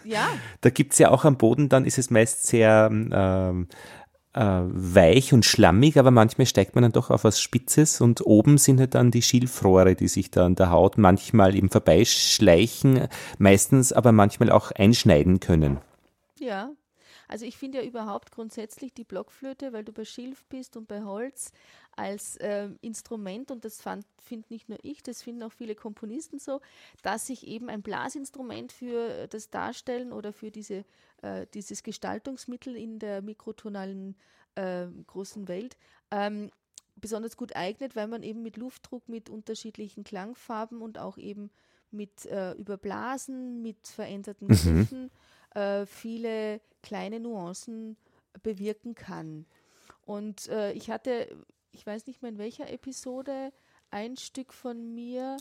S2: ja. da gibt es ja auch am Boden, dann ist es meist sehr ähm, äh, weich und schlammig, aber manchmal steigt man dann doch auf was Spitzes und oben sind halt dann die Schilfrohre, die sich da an der Haut manchmal eben vorbeischleichen, meistens aber manchmal auch einschneiden können.
S1: Ja, also ich finde ja überhaupt grundsätzlich die Blockflöte, weil du bei Schilf bist und bei Holz als äh, Instrument, und das finde nicht nur ich, das finden auch viele Komponisten so, dass sich eben ein Blasinstrument für das Darstellen oder für diese, äh, dieses Gestaltungsmittel in der mikrotonalen äh, großen Welt ähm, besonders gut eignet, weil man eben mit Luftdruck, mit unterschiedlichen Klangfarben und auch eben mit äh, Überblasen, mit veränderten Griffen mhm äh, viele kleine Nuancen bewirken kann. Und äh, ich hatte, ich weiß nicht mehr in welcher Episode, ein Stück von mir,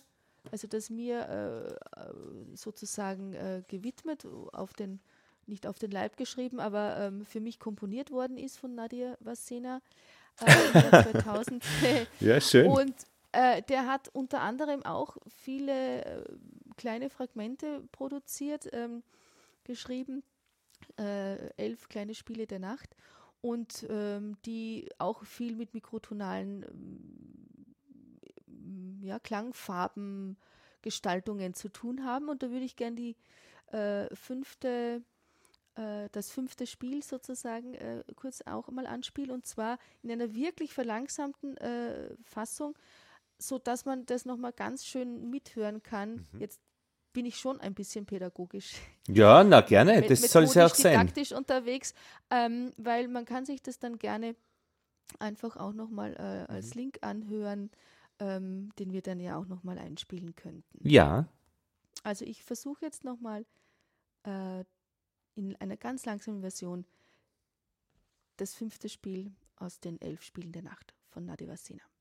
S1: also das mir äh, sozusagen äh, gewidmet, auf den, nicht auf den Leib geschrieben, aber ähm, für mich komponiert worden ist von Nadia Vassena äh, 2000.
S2: ja, schön.
S1: Und äh, der hat unter anderem auch viele äh, kleine Fragmente produziert. Ähm, geschrieben, äh, elf kleine Spiele der Nacht und ähm, die auch viel mit mikrotonalen ähm, ja, Klangfarben, Gestaltungen zu tun haben. Und da würde ich gerne die äh, fünfte, äh, das fünfte Spiel sozusagen äh, kurz auch mal anspielen und zwar in einer wirklich verlangsamten äh, Fassung, sodass man das nochmal ganz schön mithören kann. Mhm. Jetzt bin ich schon ein bisschen pädagogisch.
S2: Ja, na gerne, das soll es ja auch sein.
S1: Didaktisch unterwegs, ähm, weil man kann sich das dann gerne einfach auch nochmal äh, als mhm. Link anhören, ähm, den wir dann ja auch nochmal einspielen könnten.
S2: Ja.
S1: Also ich versuche jetzt nochmal äh, in einer ganz langsamen Version das fünfte Spiel aus den elf Spielen der Nacht von Nadivasena. Also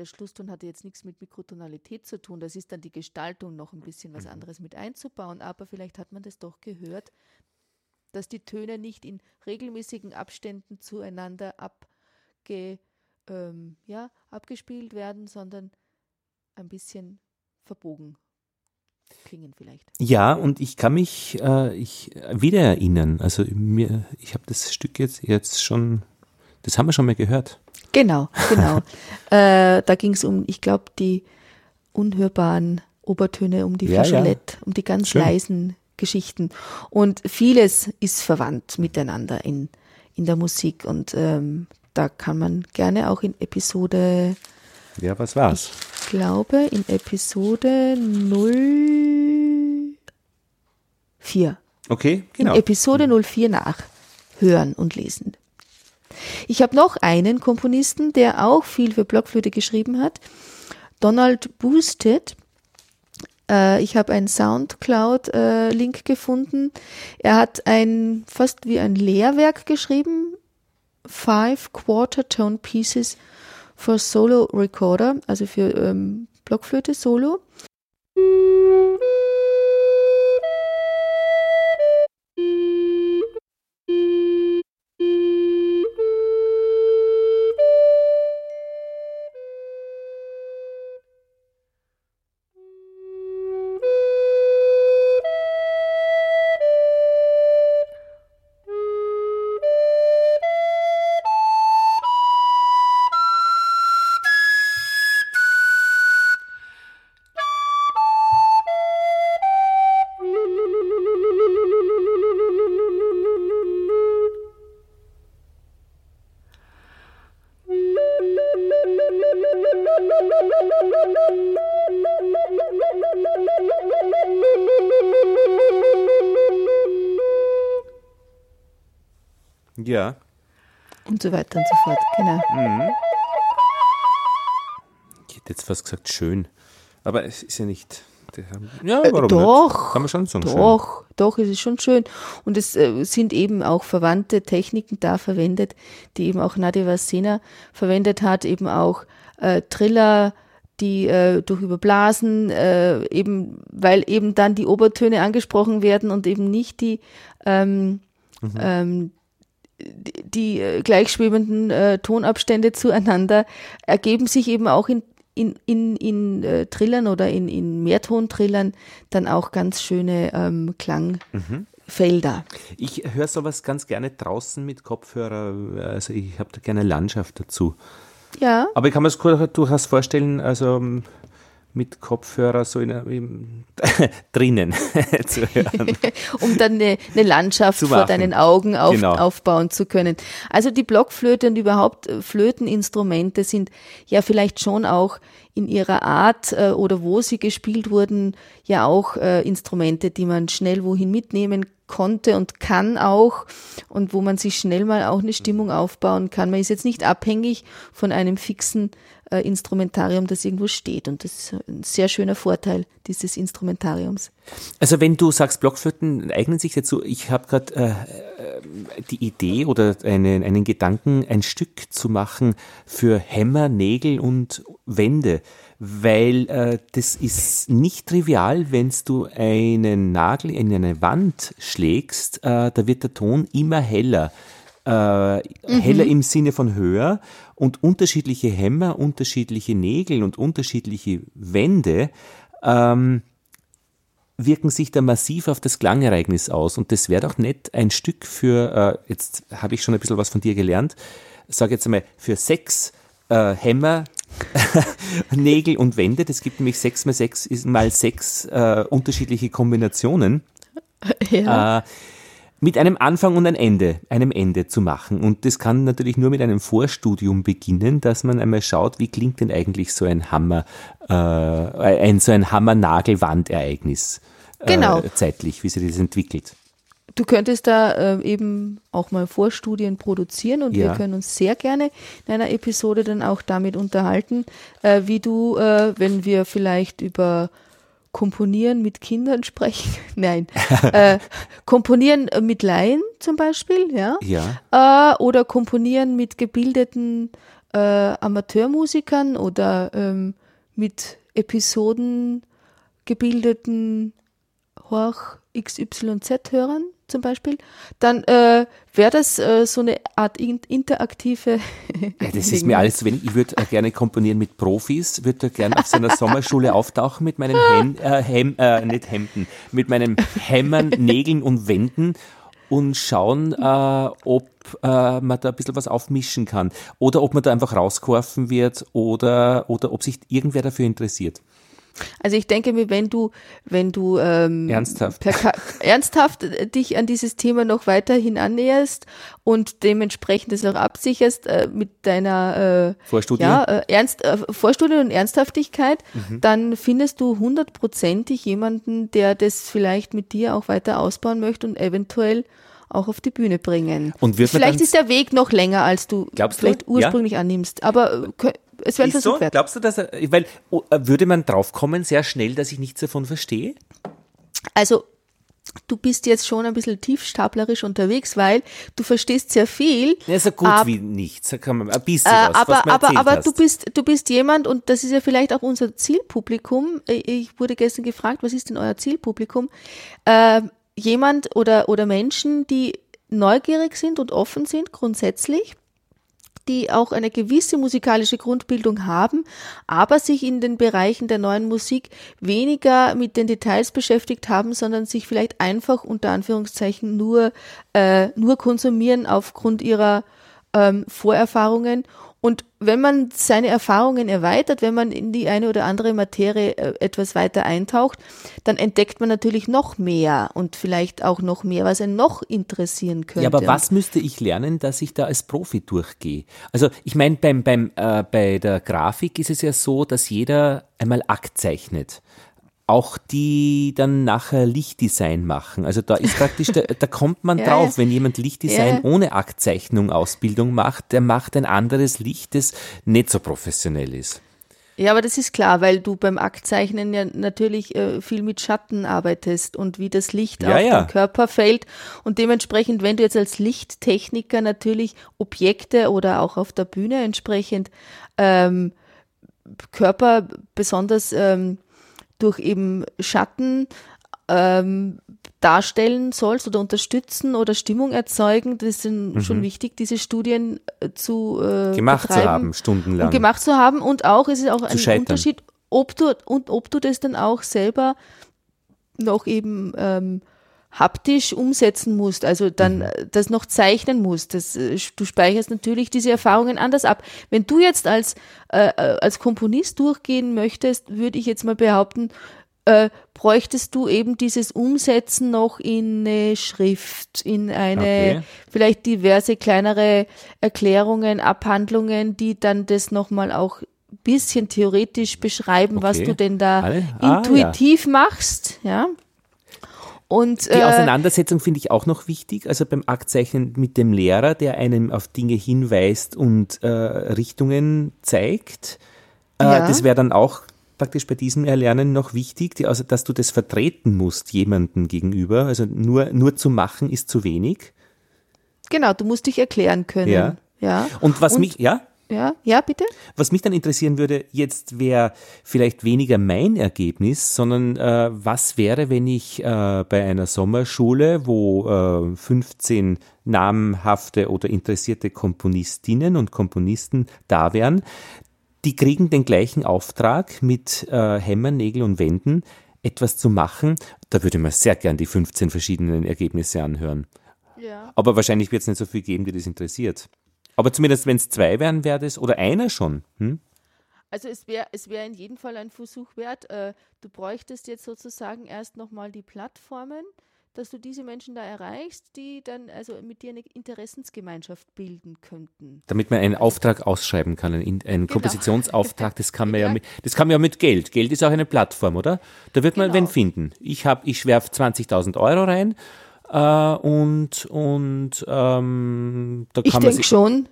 S1: der Schlusston hatte jetzt nichts mit Mikrotonalität zu tun. Das ist dann die Gestaltung noch ein bisschen was mhm. anderes mit einzubauen. Aber vielleicht hat man das doch gehört, dass die Töne nicht in regelmäßigen Abständen zueinander abge, ähm, ja, abgespielt werden, sondern ein bisschen verbogen klingen vielleicht.
S2: Ja, und ich kann mich äh, ich wieder erinnern. Also mir, ich habe das Stück jetzt, jetzt schon, das haben wir schon mal gehört.
S1: Genau, genau. äh, da ging es um, ich glaube, die unhörbaren Obertöne, um die ja, Flageolett, ja. um die ganz Schön. leisen Geschichten. Und vieles ist verwandt miteinander in, in der Musik. Und ähm, da kann man gerne auch in Episode.
S2: Ja, was war's?
S1: Ich glaube, in Episode 04.
S2: Okay, genau.
S1: In Episode 04 nachhören und lesen. Ich habe noch einen Komponisten, der auch viel für Blockflöte geschrieben hat, Donald Boosted. Äh, ich habe einen Soundcloud-Link äh, gefunden. Er hat ein fast wie ein Lehrwerk geschrieben, Five Quarter Tone Pieces for Solo Recorder, also für ähm, Blockflöte Solo. Und so weiter und so fort. Genau.
S2: Mhm. Ich hätte jetzt fast gesagt schön. Aber es ist ja nicht. Ja,
S1: Äh,
S2: warum
S1: doch,
S2: nicht? Kann man schon sagen. schön.
S1: Doch, doch, es ist schon schön. Und es äh, sind eben auch verwandte Techniken da verwendet, die eben auch Nadia Vassena verwendet hat, eben auch äh, Triller, die äh, durch Überblasen, äh, eben, weil eben dann die Obertöne angesprochen werden und eben nicht die, ähm, ähm, die, äh, gleichschwebenden äh, Tonabstände zueinander, ergeben sich eben auch in in, in, in äh, Trillern oder in, in Mehrtontrillern dann auch ganz schöne ähm, Klangfelder.
S2: Ich höre sowas ganz gerne draußen mit Kopfhörer. Also ich habe da gerne Landschaft dazu.
S1: Ja,
S2: Aber ich kann mir das durchaus vorstellen, also ähm, mit Kopfhörer so in, im, drinnen zu hören.
S1: um dann eine, eine Landschaft vor deinen Augen auf,
S2: Genau.
S1: aufbauen zu können. Also die Blockflöte und überhaupt äh, Flöteninstrumente sind ja vielleicht schon auch in ihrer Art äh, oder wo sie gespielt wurden, ja auch äh, Instrumente, die man schnell wohin mitnehmen konnte und kann auch und wo man sich schnell mal auch eine Stimmung aufbauen kann. Man ist jetzt nicht abhängig von einem fixen äh, Instrumentarium, das irgendwo steht und das ist ein sehr schöner Vorteil dieses Instrumentariums.
S2: Also wenn du sagst, Blockflöten eignen sich dazu, ich habe gerade äh, äh, die Idee oder einen, einen Gedanken, ein Stück zu machen für Hämmer, Nägel und Wände, weil äh, das ist nicht trivial, wenn du einen Nagel in eine Wand schlägst, äh, da wird der Ton immer heller. Äh, heller im Sinne von höher und unterschiedliche Hämmer, unterschiedliche Nägel und unterschiedliche Wände ähm, wirken sich da massiv auf das Klangereignis aus. Und das wäre doch nicht ein Stück für, äh, jetzt habe ich schon ein bisschen was von dir gelernt, sage jetzt einmal, für sechs äh, Hämmer, Nägel und Wände, das gibt nämlich sechs mal sechs ist mal sechs äh, unterschiedliche Kombinationen
S1: Ja.
S2: äh, mit einem Anfang und ein Ende, einem Ende zu machen. Und das kann natürlich nur mit einem Vorstudium beginnen, dass man einmal schaut, wie klingt denn eigentlich so ein Hammer, äh, ein, so ein Hammer-Nagel-Wandereignis
S1: Genau.
S2: äh, zeitlich, wie sich das entwickelt.
S1: Du könntest da äh, eben auch mal Vorstudien produzieren und
S2: Ja.
S1: wir können uns sehr gerne in einer Episode dann auch damit unterhalten, äh, wie du, äh, wenn wir vielleicht über Komponieren mit Kindern sprechen, nein, äh, Komponieren äh, mit Laien zum Beispiel, ja,
S2: Ja.
S1: äh, oder Komponieren mit gebildeten äh, Amateurmusikern oder ähm, mit Episoden gebildeten Horch XYZ-Hörern zum Beispiel, dann äh, wäre das äh, so eine Art in interaktive.
S2: Ja, das ist mir alles zu wenig. Ich würde äh, gerne komponieren mit Profis, würde gerne auf so einer Sommerschule auftauchen mit meinen Hem, äh, Hem, äh, nicht Hemden, mit meinen Hämmern, Nägeln und Wänden und schauen, äh, ob man da ein bisschen was aufmischen kann. Oder ob man da einfach rausgeworfen wird oder, oder ob sich irgendwer dafür interessiert.
S1: Also ich denke mir, wenn du, wenn du ähm,
S2: Ernsthaft.
S1: ernsthaft äh, dich an dieses Thema noch weiterhin annäherst und dementsprechend es auch absicherst äh, mit deiner äh,
S2: Vorstudie?
S1: ja, äh, Ernst, äh, Vorstudie und Ernsthaftigkeit,
S2: Mhm.
S1: dann findest du hundertprozentig jemanden, der das vielleicht mit dir auch weiter ausbauen möchte und eventuell auch auf die Bühne bringen.
S2: Und wird
S1: vielleicht ist der Weg noch länger, als du
S2: Glaubst du?
S1: vielleicht
S2: Ja.
S1: ursprünglich annimmst, aber äh, es wäre ein
S2: Ist so?
S1: Versuch wert.
S2: Glaubst du, dass er, weil oh, äh, würde man draufkommen sehr schnell, dass ich nichts davon verstehe?
S1: Also du bist jetzt schon ein bisschen tiefstaplerisch unterwegs, weil du verstehst sehr viel.
S2: Ja, so gut ab, wie nichts, kann man ein bisschen
S1: äh, was, aber, was aber, aber du bist, du bist jemand und das ist ja vielleicht auch unser Zielpublikum. Ich wurde gestern gefragt, was ist denn euer Zielpublikum? Äh, jemand oder, oder Menschen, die neugierig sind und offen sind grundsätzlich die auch eine gewisse musikalische Grundbildung haben, aber sich in den Bereichen der neuen Musik weniger mit den Details beschäftigt haben, sondern sich vielleicht einfach unter Anführungszeichen nur, äh, nur konsumieren aufgrund ihrer ähm, Vorerfahrungen und wenn man seine Erfahrungen erweitert, wenn man in die eine oder andere Materie äh, etwas weiter eintaucht, dann entdeckt man natürlich noch mehr und vielleicht auch noch mehr, was einen noch interessieren könnte.
S2: Ja, aber was müsste ich lernen, dass ich da als Profi durchgehe? Also ich meine, beim, beim, äh, bei der Grafik ist es ja so, dass jeder einmal Akt zeichnet auch die dann nachher Lichtdesign machen. Also da ist praktisch, da, da kommt man ja, drauf, wenn jemand Lichtdesign ja. ohne Aktzeichnung Ausbildung macht, der macht ein anderes Licht, das nicht so professionell ist.
S1: Ja, aber das ist klar, weil du beim Aktzeichnen ja natürlich äh, viel mit Schatten arbeitest und wie das Licht ja, auf ja. den Körper fällt. Und dementsprechend, wenn du jetzt als Lichttechniker natürlich Objekte oder auch auf der Bühne entsprechend ähm, Körper besonders ähm, durch eben Schatten ähm, darstellen sollst oder unterstützen oder Stimmung erzeugen. Das ist mhm. schon wichtig, diese Studien äh, zu äh,
S2: gemacht betreiben. zu haben, stundenlang.
S1: Und gemacht zu haben. Und auch, es ist auch ein scheitern. Unterschied, ob du und ob du das dann auch selber noch eben ähm, haptisch umsetzen musst, also dann mhm. das noch zeichnen musst. Das, äh, du speicherst natürlich diese Erfahrungen anders ab. Wenn du jetzt als, äh, äh, als Komponist durchgehen möchtest, würde ich jetzt mal behaupten, äh, bräuchtest du eben dieses Umsetzen noch in eine Schrift, in eine okay. vielleicht diverse kleinere Erklärungen, Abhandlungen, die dann das nochmal auch bisschen theoretisch beschreiben, okay. was du denn da ah, intuitiv ja. machst, ja.
S2: Und, die äh, Auseinandersetzung finde ich auch noch wichtig, also beim Aktzeichnen mit dem Lehrer, der einem auf Dinge hinweist und äh, Richtungen zeigt. Äh, ja. Das wäre dann auch praktisch bei diesem Erlernen noch wichtig, die, also, dass du das vertreten musst jemandem gegenüber. Also nur, nur zu machen ist zu wenig.
S1: Genau, du musst dich erklären können.
S2: Ja.
S1: ja.
S2: Und was und, mich, ja?
S1: Ja, ja, bitte.
S2: Was mich dann interessieren würde, jetzt wäre vielleicht weniger mein Ergebnis, sondern äh, was wäre, wenn ich äh, bei einer Sommerschule, wo äh, 15 namhafte oder interessierte Komponistinnen und Komponisten da wären, die kriegen den gleichen Auftrag mit äh, Hämmern, Nägel und Wänden etwas zu machen. Da würde man sehr gern die 15 verschiedenen Ergebnisse anhören. Ja. Aber wahrscheinlich wird es nicht so viel geben, die das interessiert. Aber zumindest, wenn es zwei wären, wäre das, oder einer schon. Hm?
S1: Also es wäre es wär in jedem Fall ein Versuch wert. Äh, du bräuchtest jetzt sozusagen erst nochmal die Plattformen, dass du diese Menschen da erreichst, die dann also mit dir eine Interessensgemeinschaft bilden könnten.
S2: Damit man einen Auftrag ausschreiben kann, einen, einen genau. Kompositionsauftrag, das kann man ja. mit, das kann man ja mit Geld. Geld ist auch eine Plattform, oder? Da wird man genau. wen finden. Ich habe, ich werfe 20.000 Euro rein äh, und und ähm,
S1: da kann ich denke schon,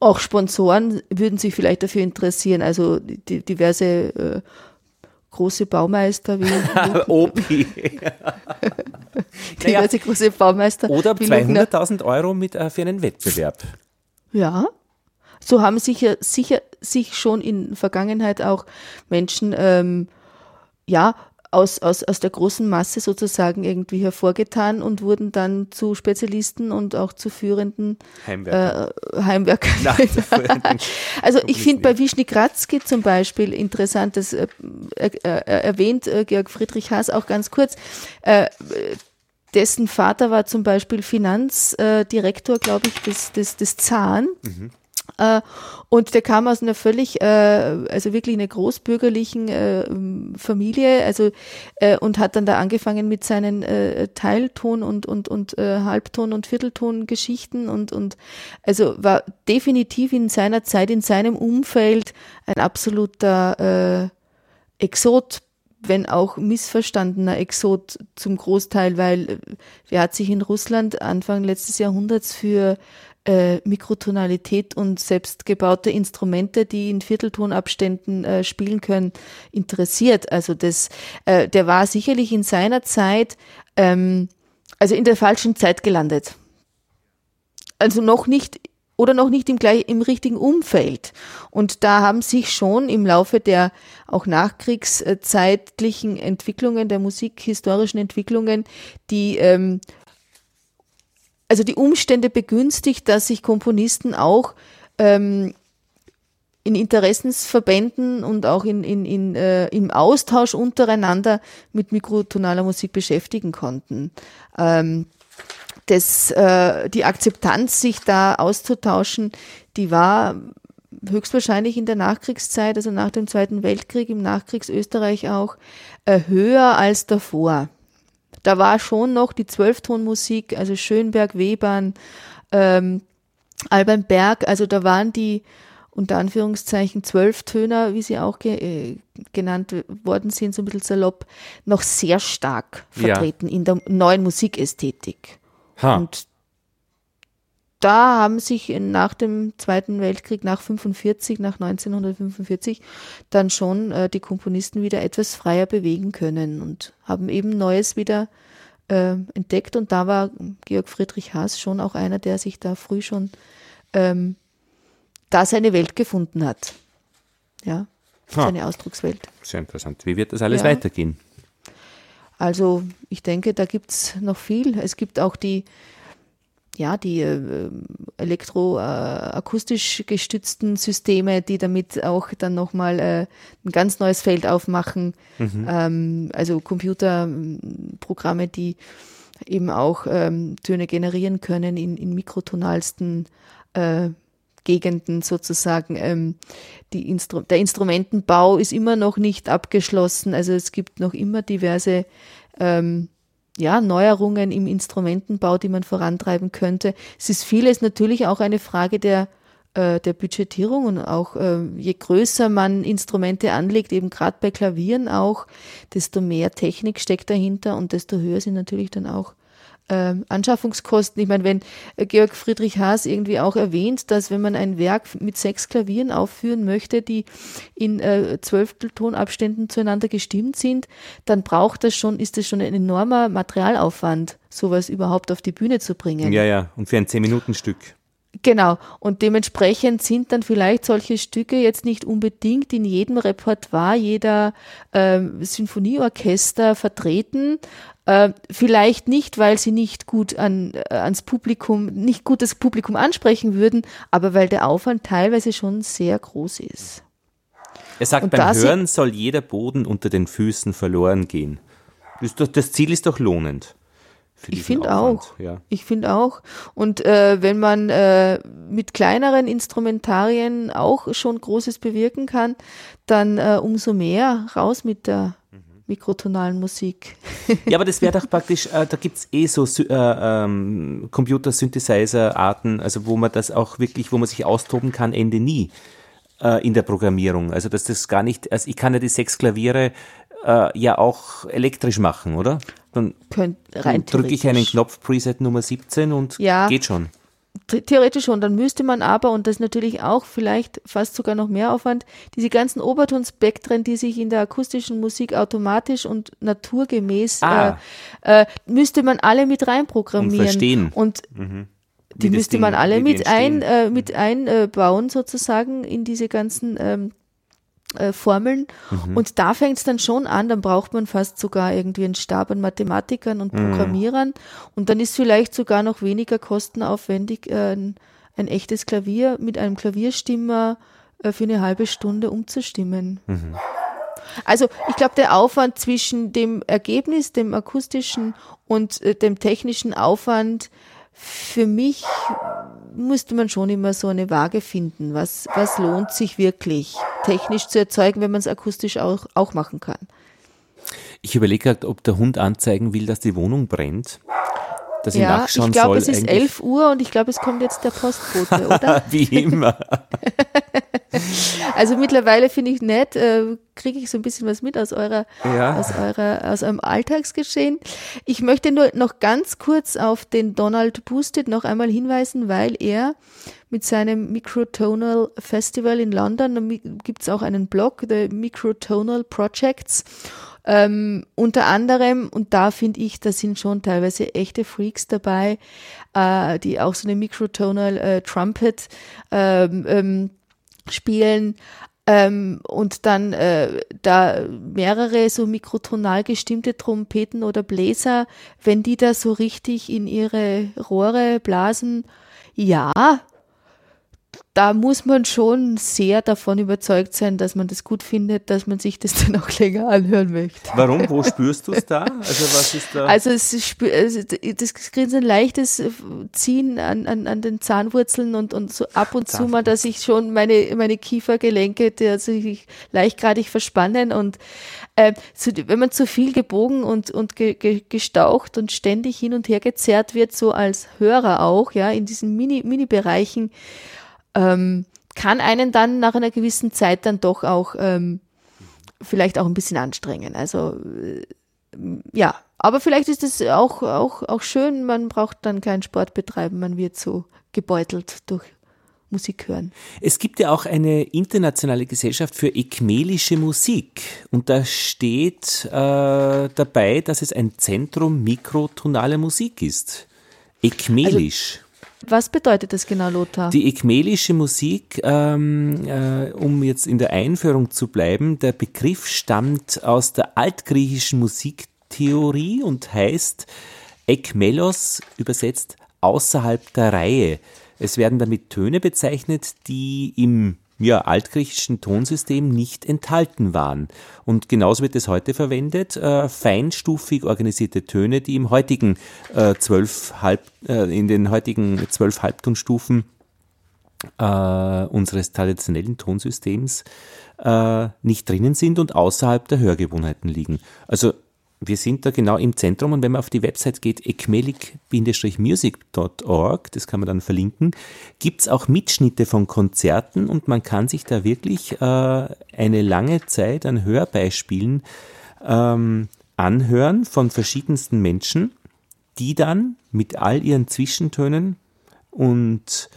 S1: auch Sponsoren würden sich vielleicht dafür interessieren. Also die, diverse äh, große Baumeister wie
S2: Opi.
S1: diverse naja. große Baumeister.
S2: Oder 200.000 Euro mit, äh, für einen Wettbewerb.
S1: Ja, so haben sicher, sicher sich schon in Vergangenheit auch Menschen ähm, ja aus, aus, aus der großen Masse sozusagen irgendwie hervorgetan und wurden dann zu Spezialisten und auch zu führenden Heimwerker. Äh, Heimwerker. also ich finde bei Wischny Kratzki zum Beispiel interessant, das äh, äh, erwähnt äh, Georg Friedrich Haas auch ganz kurz, äh, dessen Vater war zum Beispiel Finanzdirektor, glaube ich, des, des, des Zahn. Mhm. Äh, und der kam aus einer völlig, äh, also wirklich einer großbürgerlichen äh, Familie, also und hat dann da angefangen mit seinen Teilton und und und Halbton und Viertelton Geschichten und und also war definitiv in seiner Zeit in seinem Umfeld ein absoluter Exot wenn auch missverstandener Exot zum Großteil, weil er hat sich in Russland Anfang letztes Jahrhunderts für äh, Mikrotonalität und selbstgebaute Instrumente, die in Vierteltonabständen äh, spielen können, interessiert. Also das, äh, der war sicherlich in seiner Zeit, ähm, also in der falschen Zeit gelandet. Also noch nicht oder noch nicht im, gleich, im richtigen Umfeld. Und da haben sich schon im Laufe der auch nachkriegszeitlichen Entwicklungen, der musikhistorischen Entwicklungen, die ähm, also die Umstände begünstigt, dass sich Komponisten auch ähm, in Interessensverbänden und auch in, in, in, äh, im Austausch untereinander mit mikrotonaler Musik beschäftigen konnten. Ähm, das, äh, die Akzeptanz, sich da auszutauschen, die war höchstwahrscheinlich in der Nachkriegszeit, also nach dem Zweiten Weltkrieg, im Nachkriegsösterreich auch, äh, höher als davor. Da war schon noch die Zwölftonmusik, also Schönberg, Webern, ähm, Alban Berg, also da waren die unter Anführungszeichen Zwölftöner, wie sie auch ge äh, genannt worden sind, so ein bisschen salopp, noch sehr stark vertreten ja. in der neuen Musikästhetik. Ha. Und da haben sich nach dem Zweiten Weltkrieg, nach 45, nach 1945, dann schon äh, die Komponisten wieder etwas freier bewegen können und haben eben Neues wieder äh, entdeckt. Und da war Georg Friedrich Haas schon auch einer, der sich da früh schon ähm, da seine Welt gefunden hat. Ja, seine Ausdruckswelt.
S2: Sehr interessant. Wie wird das alles ja. weitergehen?
S1: Also ich denke, da gibt es noch viel. Es gibt auch die, ja, die äh, elektroakustisch äh, gestützten Systeme, die damit auch dann nochmal äh, ein ganz neues Feld aufmachen. Mhm. Ähm, also Computerprogramme, die eben auch ähm, Töne generieren können in, in mikrotonalsten äh, Gegenden sozusagen. Ähm, die Instru der Instrumentenbau ist immer noch nicht abgeschlossen. Also es gibt noch immer diverse ähm, ja, Neuerungen im Instrumentenbau, die man vorantreiben könnte. Es ist vieles natürlich auch eine Frage der, äh, der Budgetierung und auch äh, je größer man Instrumente anlegt, eben gerade bei Klavieren auch, desto mehr Technik steckt dahinter und desto höher sind natürlich dann auch äh, Anschaffungskosten. Ich meine, wenn äh, Georg Friedrich Haas irgendwie auch erwähnt, dass wenn man ein Werk mit sechs Klavieren aufführen möchte, die in äh, Zwölfteltonabständen zueinander gestimmt sind, dann braucht das schon, ist das schon ein enormer Materialaufwand, sowas überhaupt auf die Bühne zu bringen.
S2: Ja, ja, und für ein Zehn-Minuten-Stück.
S1: Genau. Und dementsprechend sind dann vielleicht solche Stücke jetzt nicht unbedingt in jedem Repertoire jeder äh, Sinfonieorchester vertreten, äh, vielleicht nicht, weil sie nicht gut an, äh, ans Publikum, nicht gut das Publikum ansprechen würden, aber weil der Aufwand teilweise schon sehr groß ist.
S2: Er sagt, Und beim Hören soll jeder Boden unter den Füßen verloren gehen. Das Ziel ist doch lohnend.
S1: Ich finde auch. Ja. Ich finde auch. Und äh, wenn man äh, mit kleineren Instrumentarien auch schon Großes bewirken kann, dann äh, umso mehr raus mit der mikrotonalen Musik.
S2: ja, aber das wäre doch praktisch, äh, da gibt es eh so äh, ähm, Computer-Synthesizer-Arten, also wo man das auch wirklich, wo man sich austoben kann, Ende nie äh, in der Programmierung. Also dass das gar nicht, also ich kann ja die sechs Klaviere äh, ja auch elektrisch machen, oder? Dann, dann drücke ich einen Knopf Preset Nummer 17 und ja. geht schon.
S1: Theoretisch schon, dann müsste man aber, und das ist natürlich auch vielleicht fast sogar noch mehr Aufwand, diese ganzen Obertonspektren, die sich in der akustischen Musik automatisch und naturgemäß, ah. äh, äh, müsste man alle mit reinprogrammieren. Und
S2: verstehen.
S1: Und mhm. die müsste man alle mit, ein, äh, mit einbauen sozusagen in diese ganzen ähm, äh, Formeln. Mhm. Und da fängt es dann schon an, dann braucht man fast sogar irgendwie einen Stab an Mathematikern und mhm. Programmierern. Mhm. Und dann ist vielleicht sogar noch weniger kostenaufwendig, äh, ein, ein, echtes Klavier mit einem Klavierstimmer äh, für eine halbe Stunde umzustimmen. Mhm. Also ich glaube, der Aufwand zwischen dem Ergebnis, dem akustischen und äh, dem technischen Aufwand für mich musste man schon immer so eine Waage finden. Was, was lohnt sich wirklich technisch zu erzeugen, wenn man es akustisch auch, auch machen kann?
S2: Ich überlege gerade, ob der Hund anzeigen will, dass die Wohnung brennt.
S1: Dass ja, nachschauen ich glaube, es ist 11 Uhr und ich glaube, es kommt jetzt der Postbote, oder?
S2: Wie immer.
S1: also mittlerweile finde ich nett, äh, kriege ich so ein bisschen was mit aus eurer,
S2: Ja.
S1: aus eurer, aus eurem Alltagsgeschehen. Ich möchte nur noch ganz kurz auf den Donald Boosted noch einmal hinweisen, weil er mit seinem Microtonal Festival in London, gibt es auch einen Blog, The Microtonal Projects, ähm, unter anderem, und da finde ich, da sind schon teilweise echte Freaks dabei, äh, die auch so eine Microtonal äh, Trumpet ähm, ähm, spielen. Ähm, und dann äh, da mehrere so mikrotonal gestimmte Trompeten oder Bläser, wenn die da so richtig in ihre Rohre blasen, ja, da muss man schon sehr davon überzeugt sein, dass man das gut findet, dass man sich das dann auch länger anhören möchte.
S2: Warum? Wo spürst du es da? Also was ist da?
S1: Also es also das kriegt so ein leichtes Ziehen an, an, an den Zahnwurzeln und, und so ab und zu mal, dass ich schon meine, meine Kiefergelenke, die also sich leichtgradig verspannen und äh, zu, wenn man zu viel gebogen und, und ge, ge, gestaucht und ständig hin und her gezerrt wird, so als Hörer auch, ja, in diesen Mini, Mini-Bereichen, ähm, kann einen dann nach einer gewissen Zeit dann doch auch ähm, vielleicht auch ein bisschen anstrengen. Also äh, ja, aber vielleicht ist es auch, auch, auch schön, man braucht dann keinen Sport betreiben, man wird so gebeutelt durch Musik hören.
S2: Es gibt ja auch eine internationale Gesellschaft für ekmelische Musik und da steht äh, dabei, dass es ein Zentrum mikrotonaler Musik ist. Ekmelisch.
S1: Was bedeutet das genau, Lothar?
S2: Die ekmelische Musik, ähm, äh, um jetzt in der Einführung zu bleiben, der Begriff stammt aus der altgriechischen Musiktheorie und heißt Ekmelos, übersetzt außerhalb der Reihe. Es werden damit Töne bezeichnet, die im ja, altgriechischen Tonsystem nicht enthalten waren. Und genauso wird es heute verwendet, äh, feinstufig organisierte Töne, die im heutigen äh, zwölf Halb, äh, in den heutigen zwölf Halbtonstufen äh, unseres traditionellen Tonsystems äh, nicht drinnen sind und außerhalb der Hörgewohnheiten liegen. Also wir sind da genau im Zentrum und wenn man auf die Website geht, ecmelic-music.org, das kann man dann verlinken, gibt es auch Mitschnitte von Konzerten und man kann sich da wirklich äh, eine lange Zeit an Hörbeispielen ähm, anhören von verschiedensten Menschen, die dann mit all ihren Zwischentönen und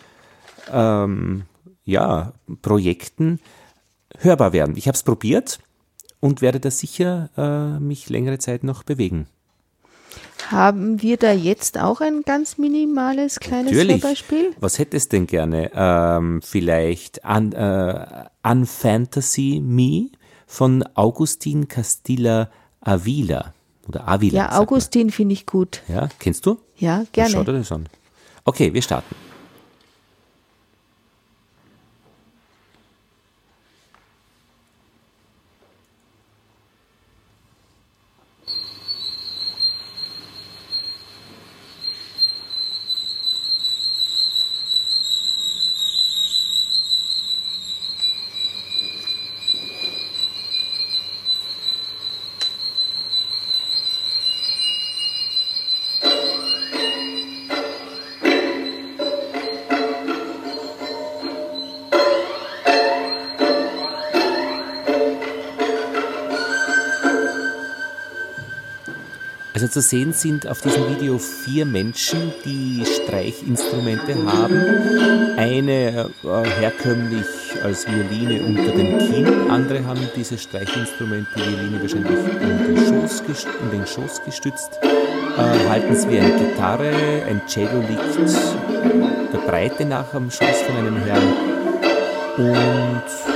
S2: ähm, ja, Projekten hörbar werden. Ich habe es probiert und werde da sicher äh, mich längere Zeit noch bewegen.
S1: Haben wir da jetzt auch ein ganz minimales kleines
S2: Natürlich.
S1: Hörbeispiel?
S2: Was hättest denn gerne? Ähm, vielleicht Un, äh, Unfantasy Me von Augustin Castilla Avila oder Avila.
S1: Ja. Augustin finde ich gut.
S2: Ja, kennst du?
S1: Ja,
S2: Dann Schau
S1: gerne.
S2: dir das an. Okay, wir starten. Zu sehen sind auf diesem Video vier Menschen, die Streichinstrumente haben. Eine äh, herkömmlich als Violine unter dem Kinn, andere haben dieses Streichinstrument, die Violine wahrscheinlich um den Schoß, gest- um den Schoß gestützt, äh, halten es wie eine Gitarre, ein Cello liegt der Breite nach am Schoß von einem Herrn. Und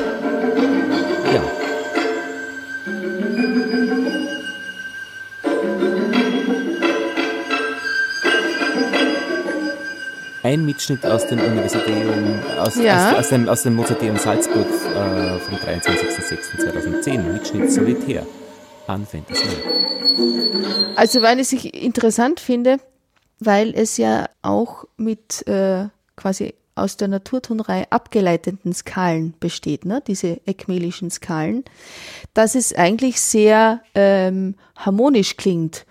S2: Mitschnitt aus dem Universitäum, aus,
S1: Ja.
S2: aus, aus, dem, aus dem Mozarteum Salzburg äh, vom 23.06.2010. Mitschnitt Solitär. An Fantasy.
S1: Also, weil ich es interessant finde, weil es ja auch mit äh, quasi aus der Naturtonreihe abgeleiteten Skalen besteht, ne? diese ekmelischen Skalen, dass es eigentlich sehr ähm, harmonisch klingt.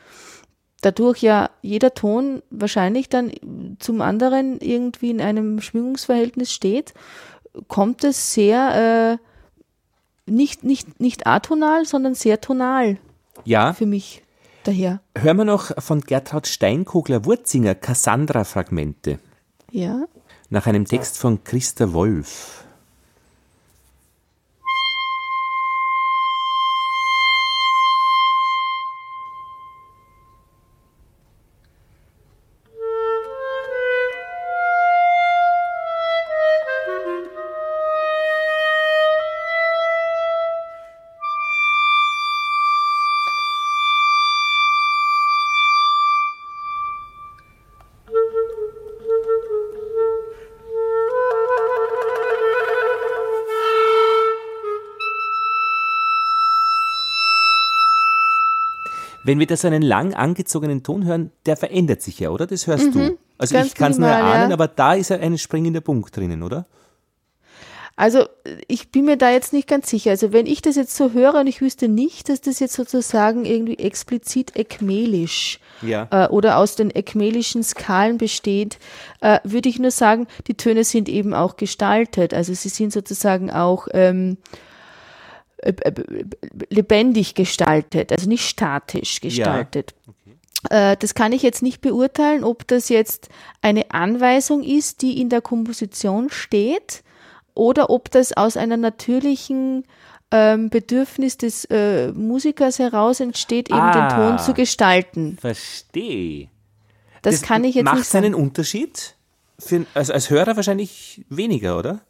S1: Dadurch ja jeder Ton wahrscheinlich dann zum anderen irgendwie in einem Schwingungsverhältnis steht kommt es sehr äh, nicht, nicht, nicht atonal, sondern sehr tonal
S2: Ja,
S1: für mich daher.
S2: hören wir noch von Gertraud Steinkogler-Wurzinger Cassandra-Fragmente
S1: Ja.
S2: nach einem Text von Christa Wolf. Wenn wir da so einen lang angezogenen Ton hören, der verändert sich ja, oder? Das hörst du. Also
S1: Mhm.
S2: ich kann es nur erahnen,
S1: ja.
S2: aber da ist ja ein springender Punkt drinnen, oder?
S1: Also ich bin mir da jetzt nicht ganz sicher. Also wenn ich das jetzt so höre und ich wüsste nicht, dass das jetzt sozusagen irgendwie explizit ekmelisch
S2: Ja.
S1: äh, oder aus den ekmelischen Skalen besteht, äh, würde ich nur sagen, die Töne sind eben auch gestaltet. Also sie sind sozusagen auch ähm, äh, äh, lebendig gestaltet, also nicht statisch gestaltet. Äh, Das kann ich jetzt nicht beurteilen, ob das jetzt eine Anweisung ist, die in der Komposition steht, oder ob das aus einer natürlichen ähm, Bedürfnis des äh, Musikers heraus entsteht, eben den
S2: Ah.
S1: Ton zu gestalten.
S2: Verstehe.
S1: Das, kann ich jetzt
S2: macht
S1: nicht sagen.
S2: einen Unterschied? Für, also als Hörer wahrscheinlich weniger, oder?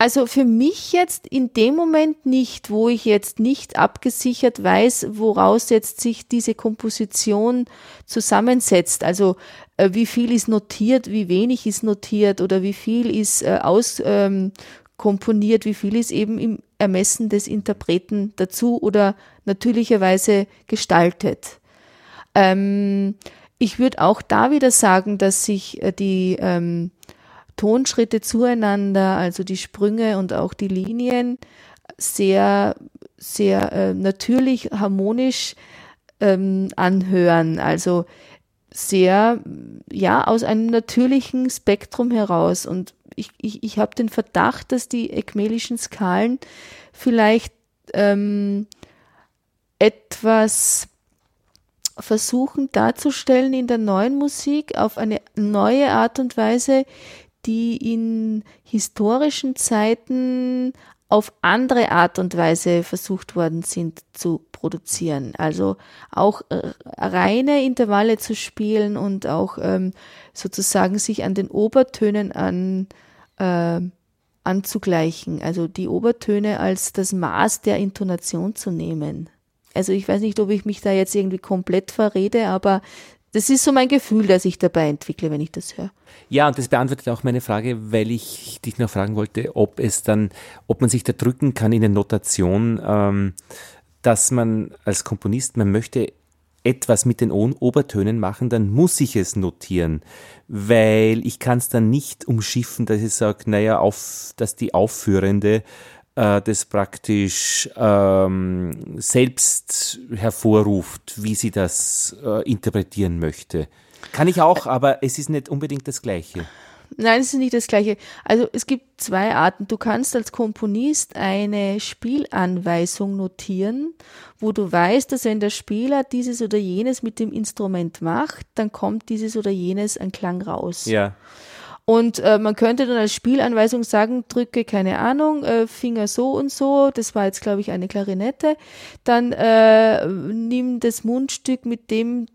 S1: Also für mich jetzt in dem Moment nicht, wo ich jetzt nicht abgesichert weiß, woraus jetzt sich diese Komposition zusammensetzt. Also äh, wie viel ist notiert, wie wenig ist notiert oder wie viel ist äh, aus ähm, wie viel ist eben im Ermessen des Interpreten dazu oder natürlicherweise gestaltet. Ähm, ich würde auch da wieder sagen, dass sich äh, die ähm, Tonschritte zueinander, also die Sprünge und auch die Linien, sehr, sehr äh, natürlich, harmonisch ähm, anhören. Also sehr, ja, aus einem natürlichen Spektrum heraus. Und ich, ich, ich habe den Verdacht, dass die ekmelischen Skalen vielleicht ähm, etwas versuchen darzustellen in der neuen Musik auf eine neue Art und Weise, die in historischen Zeiten auf andere Art und Weise versucht worden sind zu produzieren. Also auch äh, reine Intervalle zu spielen und auch ähm, sozusagen sich an den Obertönen an, äh, anzugleichen. Also die Obertöne als das Maß der Intonation zu nehmen. Also ich weiß nicht, ob ich mich da jetzt irgendwie komplett verrede, aber das ist so mein Gefühl, das ich dabei entwickle, wenn ich das höre.
S2: Ja, und das beantwortet auch meine Frage, weil ich dich noch fragen wollte, ob es dann, ob man sich da drücken kann in der Notation, ähm, dass man als Komponist, man möchte etwas mit den Obertönen machen, dann muss ich es notieren, weil ich kann es dann nicht umschiffen, dass ich sage, naja, auf, dass die Aufführende äh, das praktisch ähm, selbst hervorruft, wie sie das äh, interpretieren möchte. Kann ich auch, aber es ist nicht unbedingt das Gleiche.
S1: Nein, es ist nicht das Gleiche. Also es gibt zwei Arten. Du kannst als Komponist eine Spielanweisung notieren, wo du weißt, dass wenn der Spieler dieses oder jenes mit dem Instrument macht, dann kommt dieses oder jenes an Klang raus.
S2: Ja.
S1: Und äh, man könnte dann als Spielanweisung sagen, drücke, keine Ahnung, äh, Finger so und so, das war jetzt, glaube ich, eine Klarinette, dann äh, nimm das Mundstück mit dem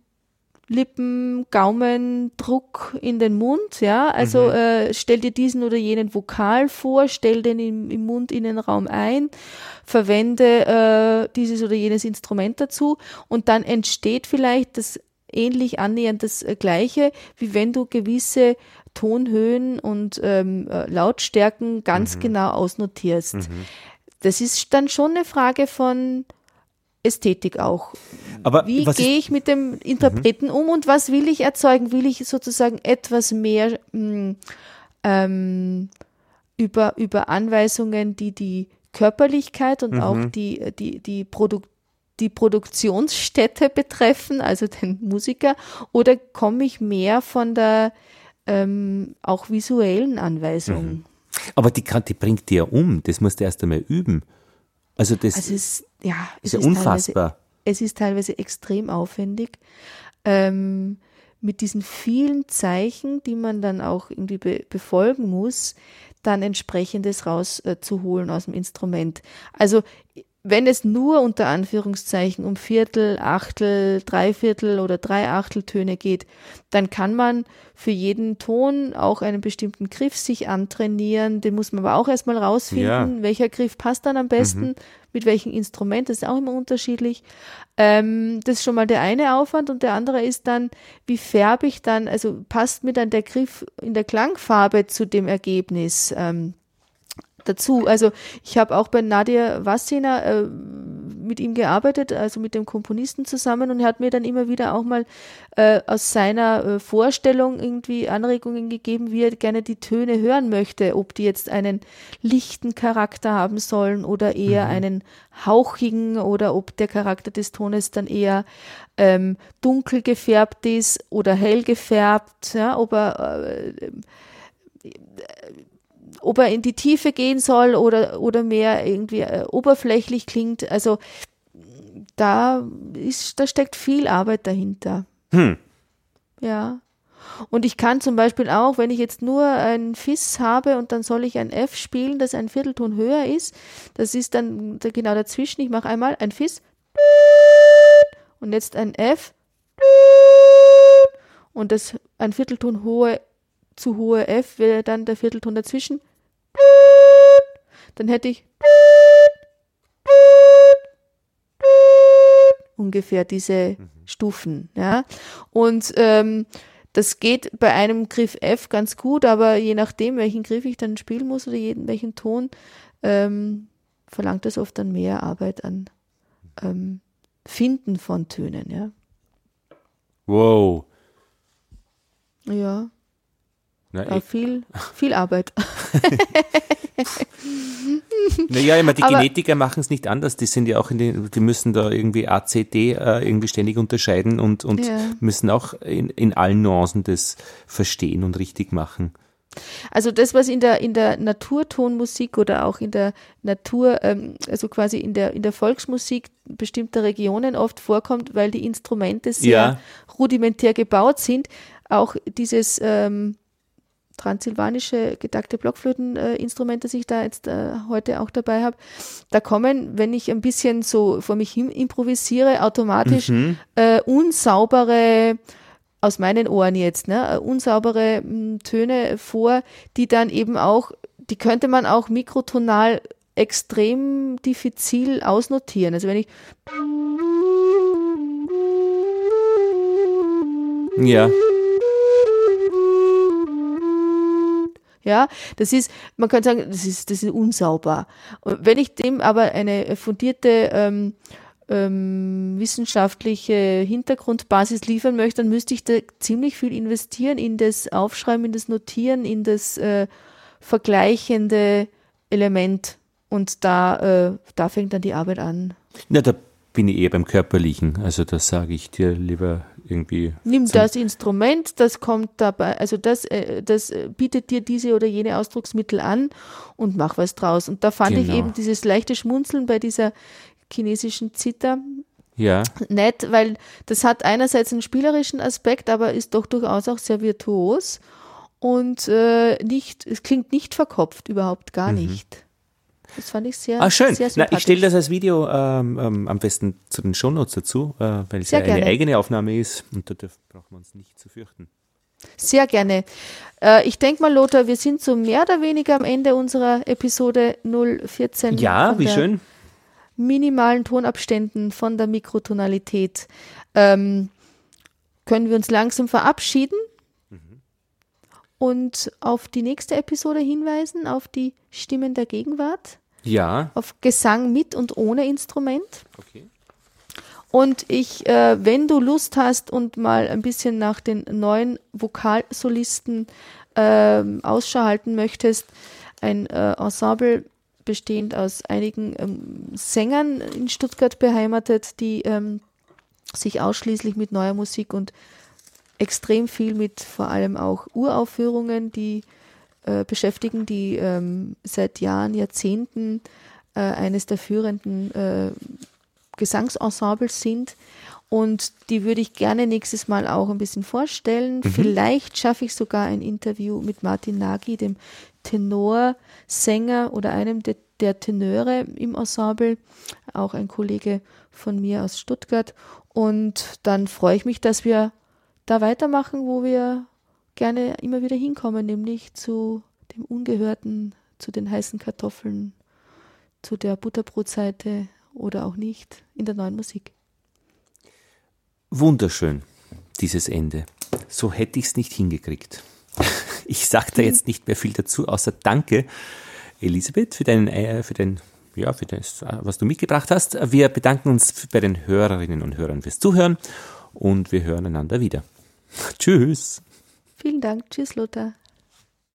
S1: Lippen, Gaumen, Druck in den Mund, ja, also äh, stell dir diesen oder jenen Vokal vor, stell den im, im Mundinnenraum ein, verwende äh, dieses oder jenes Instrument dazu und dann entsteht vielleicht das ähnlich annähernd das äh, gleiche, wie wenn du gewisse Tonhöhen und ähm, äh, Lautstärken ganz genau ausnotierst. Das ist dann schon eine Frage von Ästhetik auch.
S2: Aber
S1: Wie gehe ich mit dem Interpreten um und was will ich erzeugen? Will ich sozusagen etwas mehr mh, ähm, über, über Anweisungen, die die Körperlichkeit und auch die, die, die, Produ die Produktionsstätte betreffen, also den Musiker, oder komme ich mehr von der ähm, auch visuellen Anweisung?
S2: Aber die, kann, die bringt dir ja um, das musst du erst einmal üben. Also das
S1: Also es, ja,
S2: ist ja unfassbar.
S1: Es ist teilweise extrem aufwendig. Ähm, mit diesen vielen Zeichen, die man dann auch irgendwie be befolgen muss, dann entsprechendes rauszuholen äh, aus dem Instrument. Also wenn es nur unter Anführungszeichen um Viertel, Achtel, Dreiviertel oder Dreiachteltöne geht, dann kann man für jeden Ton auch einen bestimmten Griff sich antrainieren. Den muss man aber auch erstmal rausfinden,
S2: Ja.
S1: welcher Griff passt dann am besten, mit welchem Instrument, das ist auch immer unterschiedlich. Ähm, das ist schon mal der eine Aufwand und der andere ist dann, wie färbe ich dann, also passt mir dann der Griff in der Klangfarbe zu dem Ergebnis. Ähm, dazu. Also ich habe auch bei Nadir Wassina äh, mit ihm gearbeitet, also mit dem Komponisten zusammen und er hat mir dann immer wieder auch mal äh, aus seiner äh, Vorstellung irgendwie Anregungen gegeben, wie er gerne die Töne hören möchte, ob die jetzt einen lichten Charakter haben sollen oder eher einen hauchigen oder ob der Charakter des Tones dann eher ähm, dunkel gefärbt ist oder hell gefärbt, ja, ob er äh, ob er in die Tiefe gehen soll oder, oder mehr irgendwie äh, oberflächlich klingt. Also da ist, da steckt viel Arbeit dahinter.
S2: Hm.
S1: Ja. Und ich kann zum Beispiel auch, wenn ich jetzt nur ein Fis habe und dann soll ich ein F spielen, das ein Viertelton höher ist, das ist dann da genau dazwischen. Ich mache einmal ein Fis und jetzt ein F und das ein Viertelton hohe zu hohe F wäre dann der Viertelton dazwischen. Dann hätte ich ungefähr diese Stufen, ja. Und ähm, das geht bei einem Griff F ganz gut, aber je nachdem, welchen Griff ich dann spielen muss oder jeden, welchen Ton, ähm, verlangt das oft dann mehr Arbeit an ähm, Finden von Tönen, ja.
S2: Wow.
S1: Ja,
S2: Na,
S1: ja
S2: ich,
S1: viel, viel Arbeit.
S2: naja, meine, die
S1: Aber-
S2: Genetiker machen es nicht anders. Die sind ja auch in den, die müssen da irgendwie ACD äh, irgendwie ständig unterscheiden und, und
S1: Ja.
S2: müssen auch in, in allen Nuancen das verstehen und richtig machen.
S1: Also das, was in der, in der Naturtonmusik oder auch in der Natur, ähm, also quasi in der, in der Volksmusik bestimmter Regionen oft vorkommt, weil die Instrumente sehr
S2: Ja.
S1: rudimentär gebaut sind, auch dieses ähm, transsilvanische gedackte Blockflöteninstrument, das ich da jetzt äh, heute auch dabei habe, da kommen, wenn ich ein bisschen so vor mich hin improvisiere, automatisch äh, unsaubere aus meinen Ohren jetzt, ne, äh, unsaubere m, Töne vor, die dann eben auch, die könnte man auch mikrotonal extrem diffizil ausnotieren. Also wenn ich
S2: Ja.
S1: Ja, das ist, man kann sagen, das ist, das ist unsauber. Und wenn ich dem aber eine fundierte ähm, ähm, wissenschaftliche Hintergrundbasis liefern möchte, dann müsste ich da ziemlich viel investieren in das Aufschreiben, in das Notieren, in das äh, vergleichende Element. Und da, äh, da fängt dann die Arbeit an.
S2: Na, da bin ich eher beim Körperlichen. Also da sage ich dir lieber irgendwie.
S1: Nimm das Instrument, das kommt dabei, also das, äh, das äh, bietet dir diese oder jene Ausdrucksmittel an und mach was draus. Und da fand ich
S2: Genau.
S1: eben dieses leichte Schmunzeln bei dieser chinesischen Zither
S2: Ja,
S1: nett, weil das hat einerseits einen spielerischen Aspekt, aber ist doch durchaus auch sehr virtuos und äh, nicht, es klingt nicht verkopft, überhaupt gar nicht. Das fand ich sehr,
S2: Mhm. ah, schön.
S1: sehr
S2: Na, ich stelle das als Video ähm, ähm, am besten zu den Shownotes dazu, äh, weil es
S1: Sehr
S2: ja eine
S1: gerne.
S2: eigene Aufnahme ist und da dürfen, brauchen wir uns nicht zu fürchten.
S1: Sehr gerne. Äh, ich denke mal, Lothar, wir sind so mehr oder weniger am Ende unserer Episode 014.
S2: Ja, wie schön.
S1: minimalen Tonabständen von der Mikrotonalität. Ähm, können wir uns langsam verabschieden und auf die nächste Episode hinweisen, auf die Stimmen der Gegenwart,
S2: Ja,
S1: auf Gesang mit und ohne Instrument.
S2: okay.
S1: Und ich, äh, wenn du Lust hast und mal ein bisschen nach den neuen Vokalsolisten ähm, Ausschau halten möchtest, ein äh, Ensemble bestehend aus einigen ähm, Sängern in Stuttgart beheimatet, die ähm, sich ausschließlich mit neuer Musik und extrem viel mit vor allem auch Uraufführungen, die äh, beschäftigen, die ähm, seit Jahren, Jahrzehnten äh, eines der führenden äh, Gesangsensembles sind. Und die würde ich gerne nächstes Mal auch ein bisschen vorstellen. Mhm. Vielleicht schaffe ich sogar ein Interview mit Martin Nagy, dem Tenorsänger oder einem der, der Tenöre im Ensemble, auch ein Kollege von mir aus Stuttgart. Und dann freue ich mich, dass wir da weitermachen, wo wir gerne immer wieder hinkommen, nämlich zu dem Ungehörten, zu den heißen Kartoffeln, zu der Butterbrotseite oder auch nicht in der neuen Musik.
S2: Wunderschön, dieses Ende. So hätte ich es nicht hingekriegt. Ich sage da jetzt nicht mehr viel dazu, außer Danke, Elisabeth, für deinen, äh, für den, ja, für das, was du mitgebracht hast. Wir bedanken uns bei den Hörerinnen und Hörern fürs Zuhören und wir hören einander wieder. Tschüss.
S1: Vielen Dank. Tschüss, Lothar.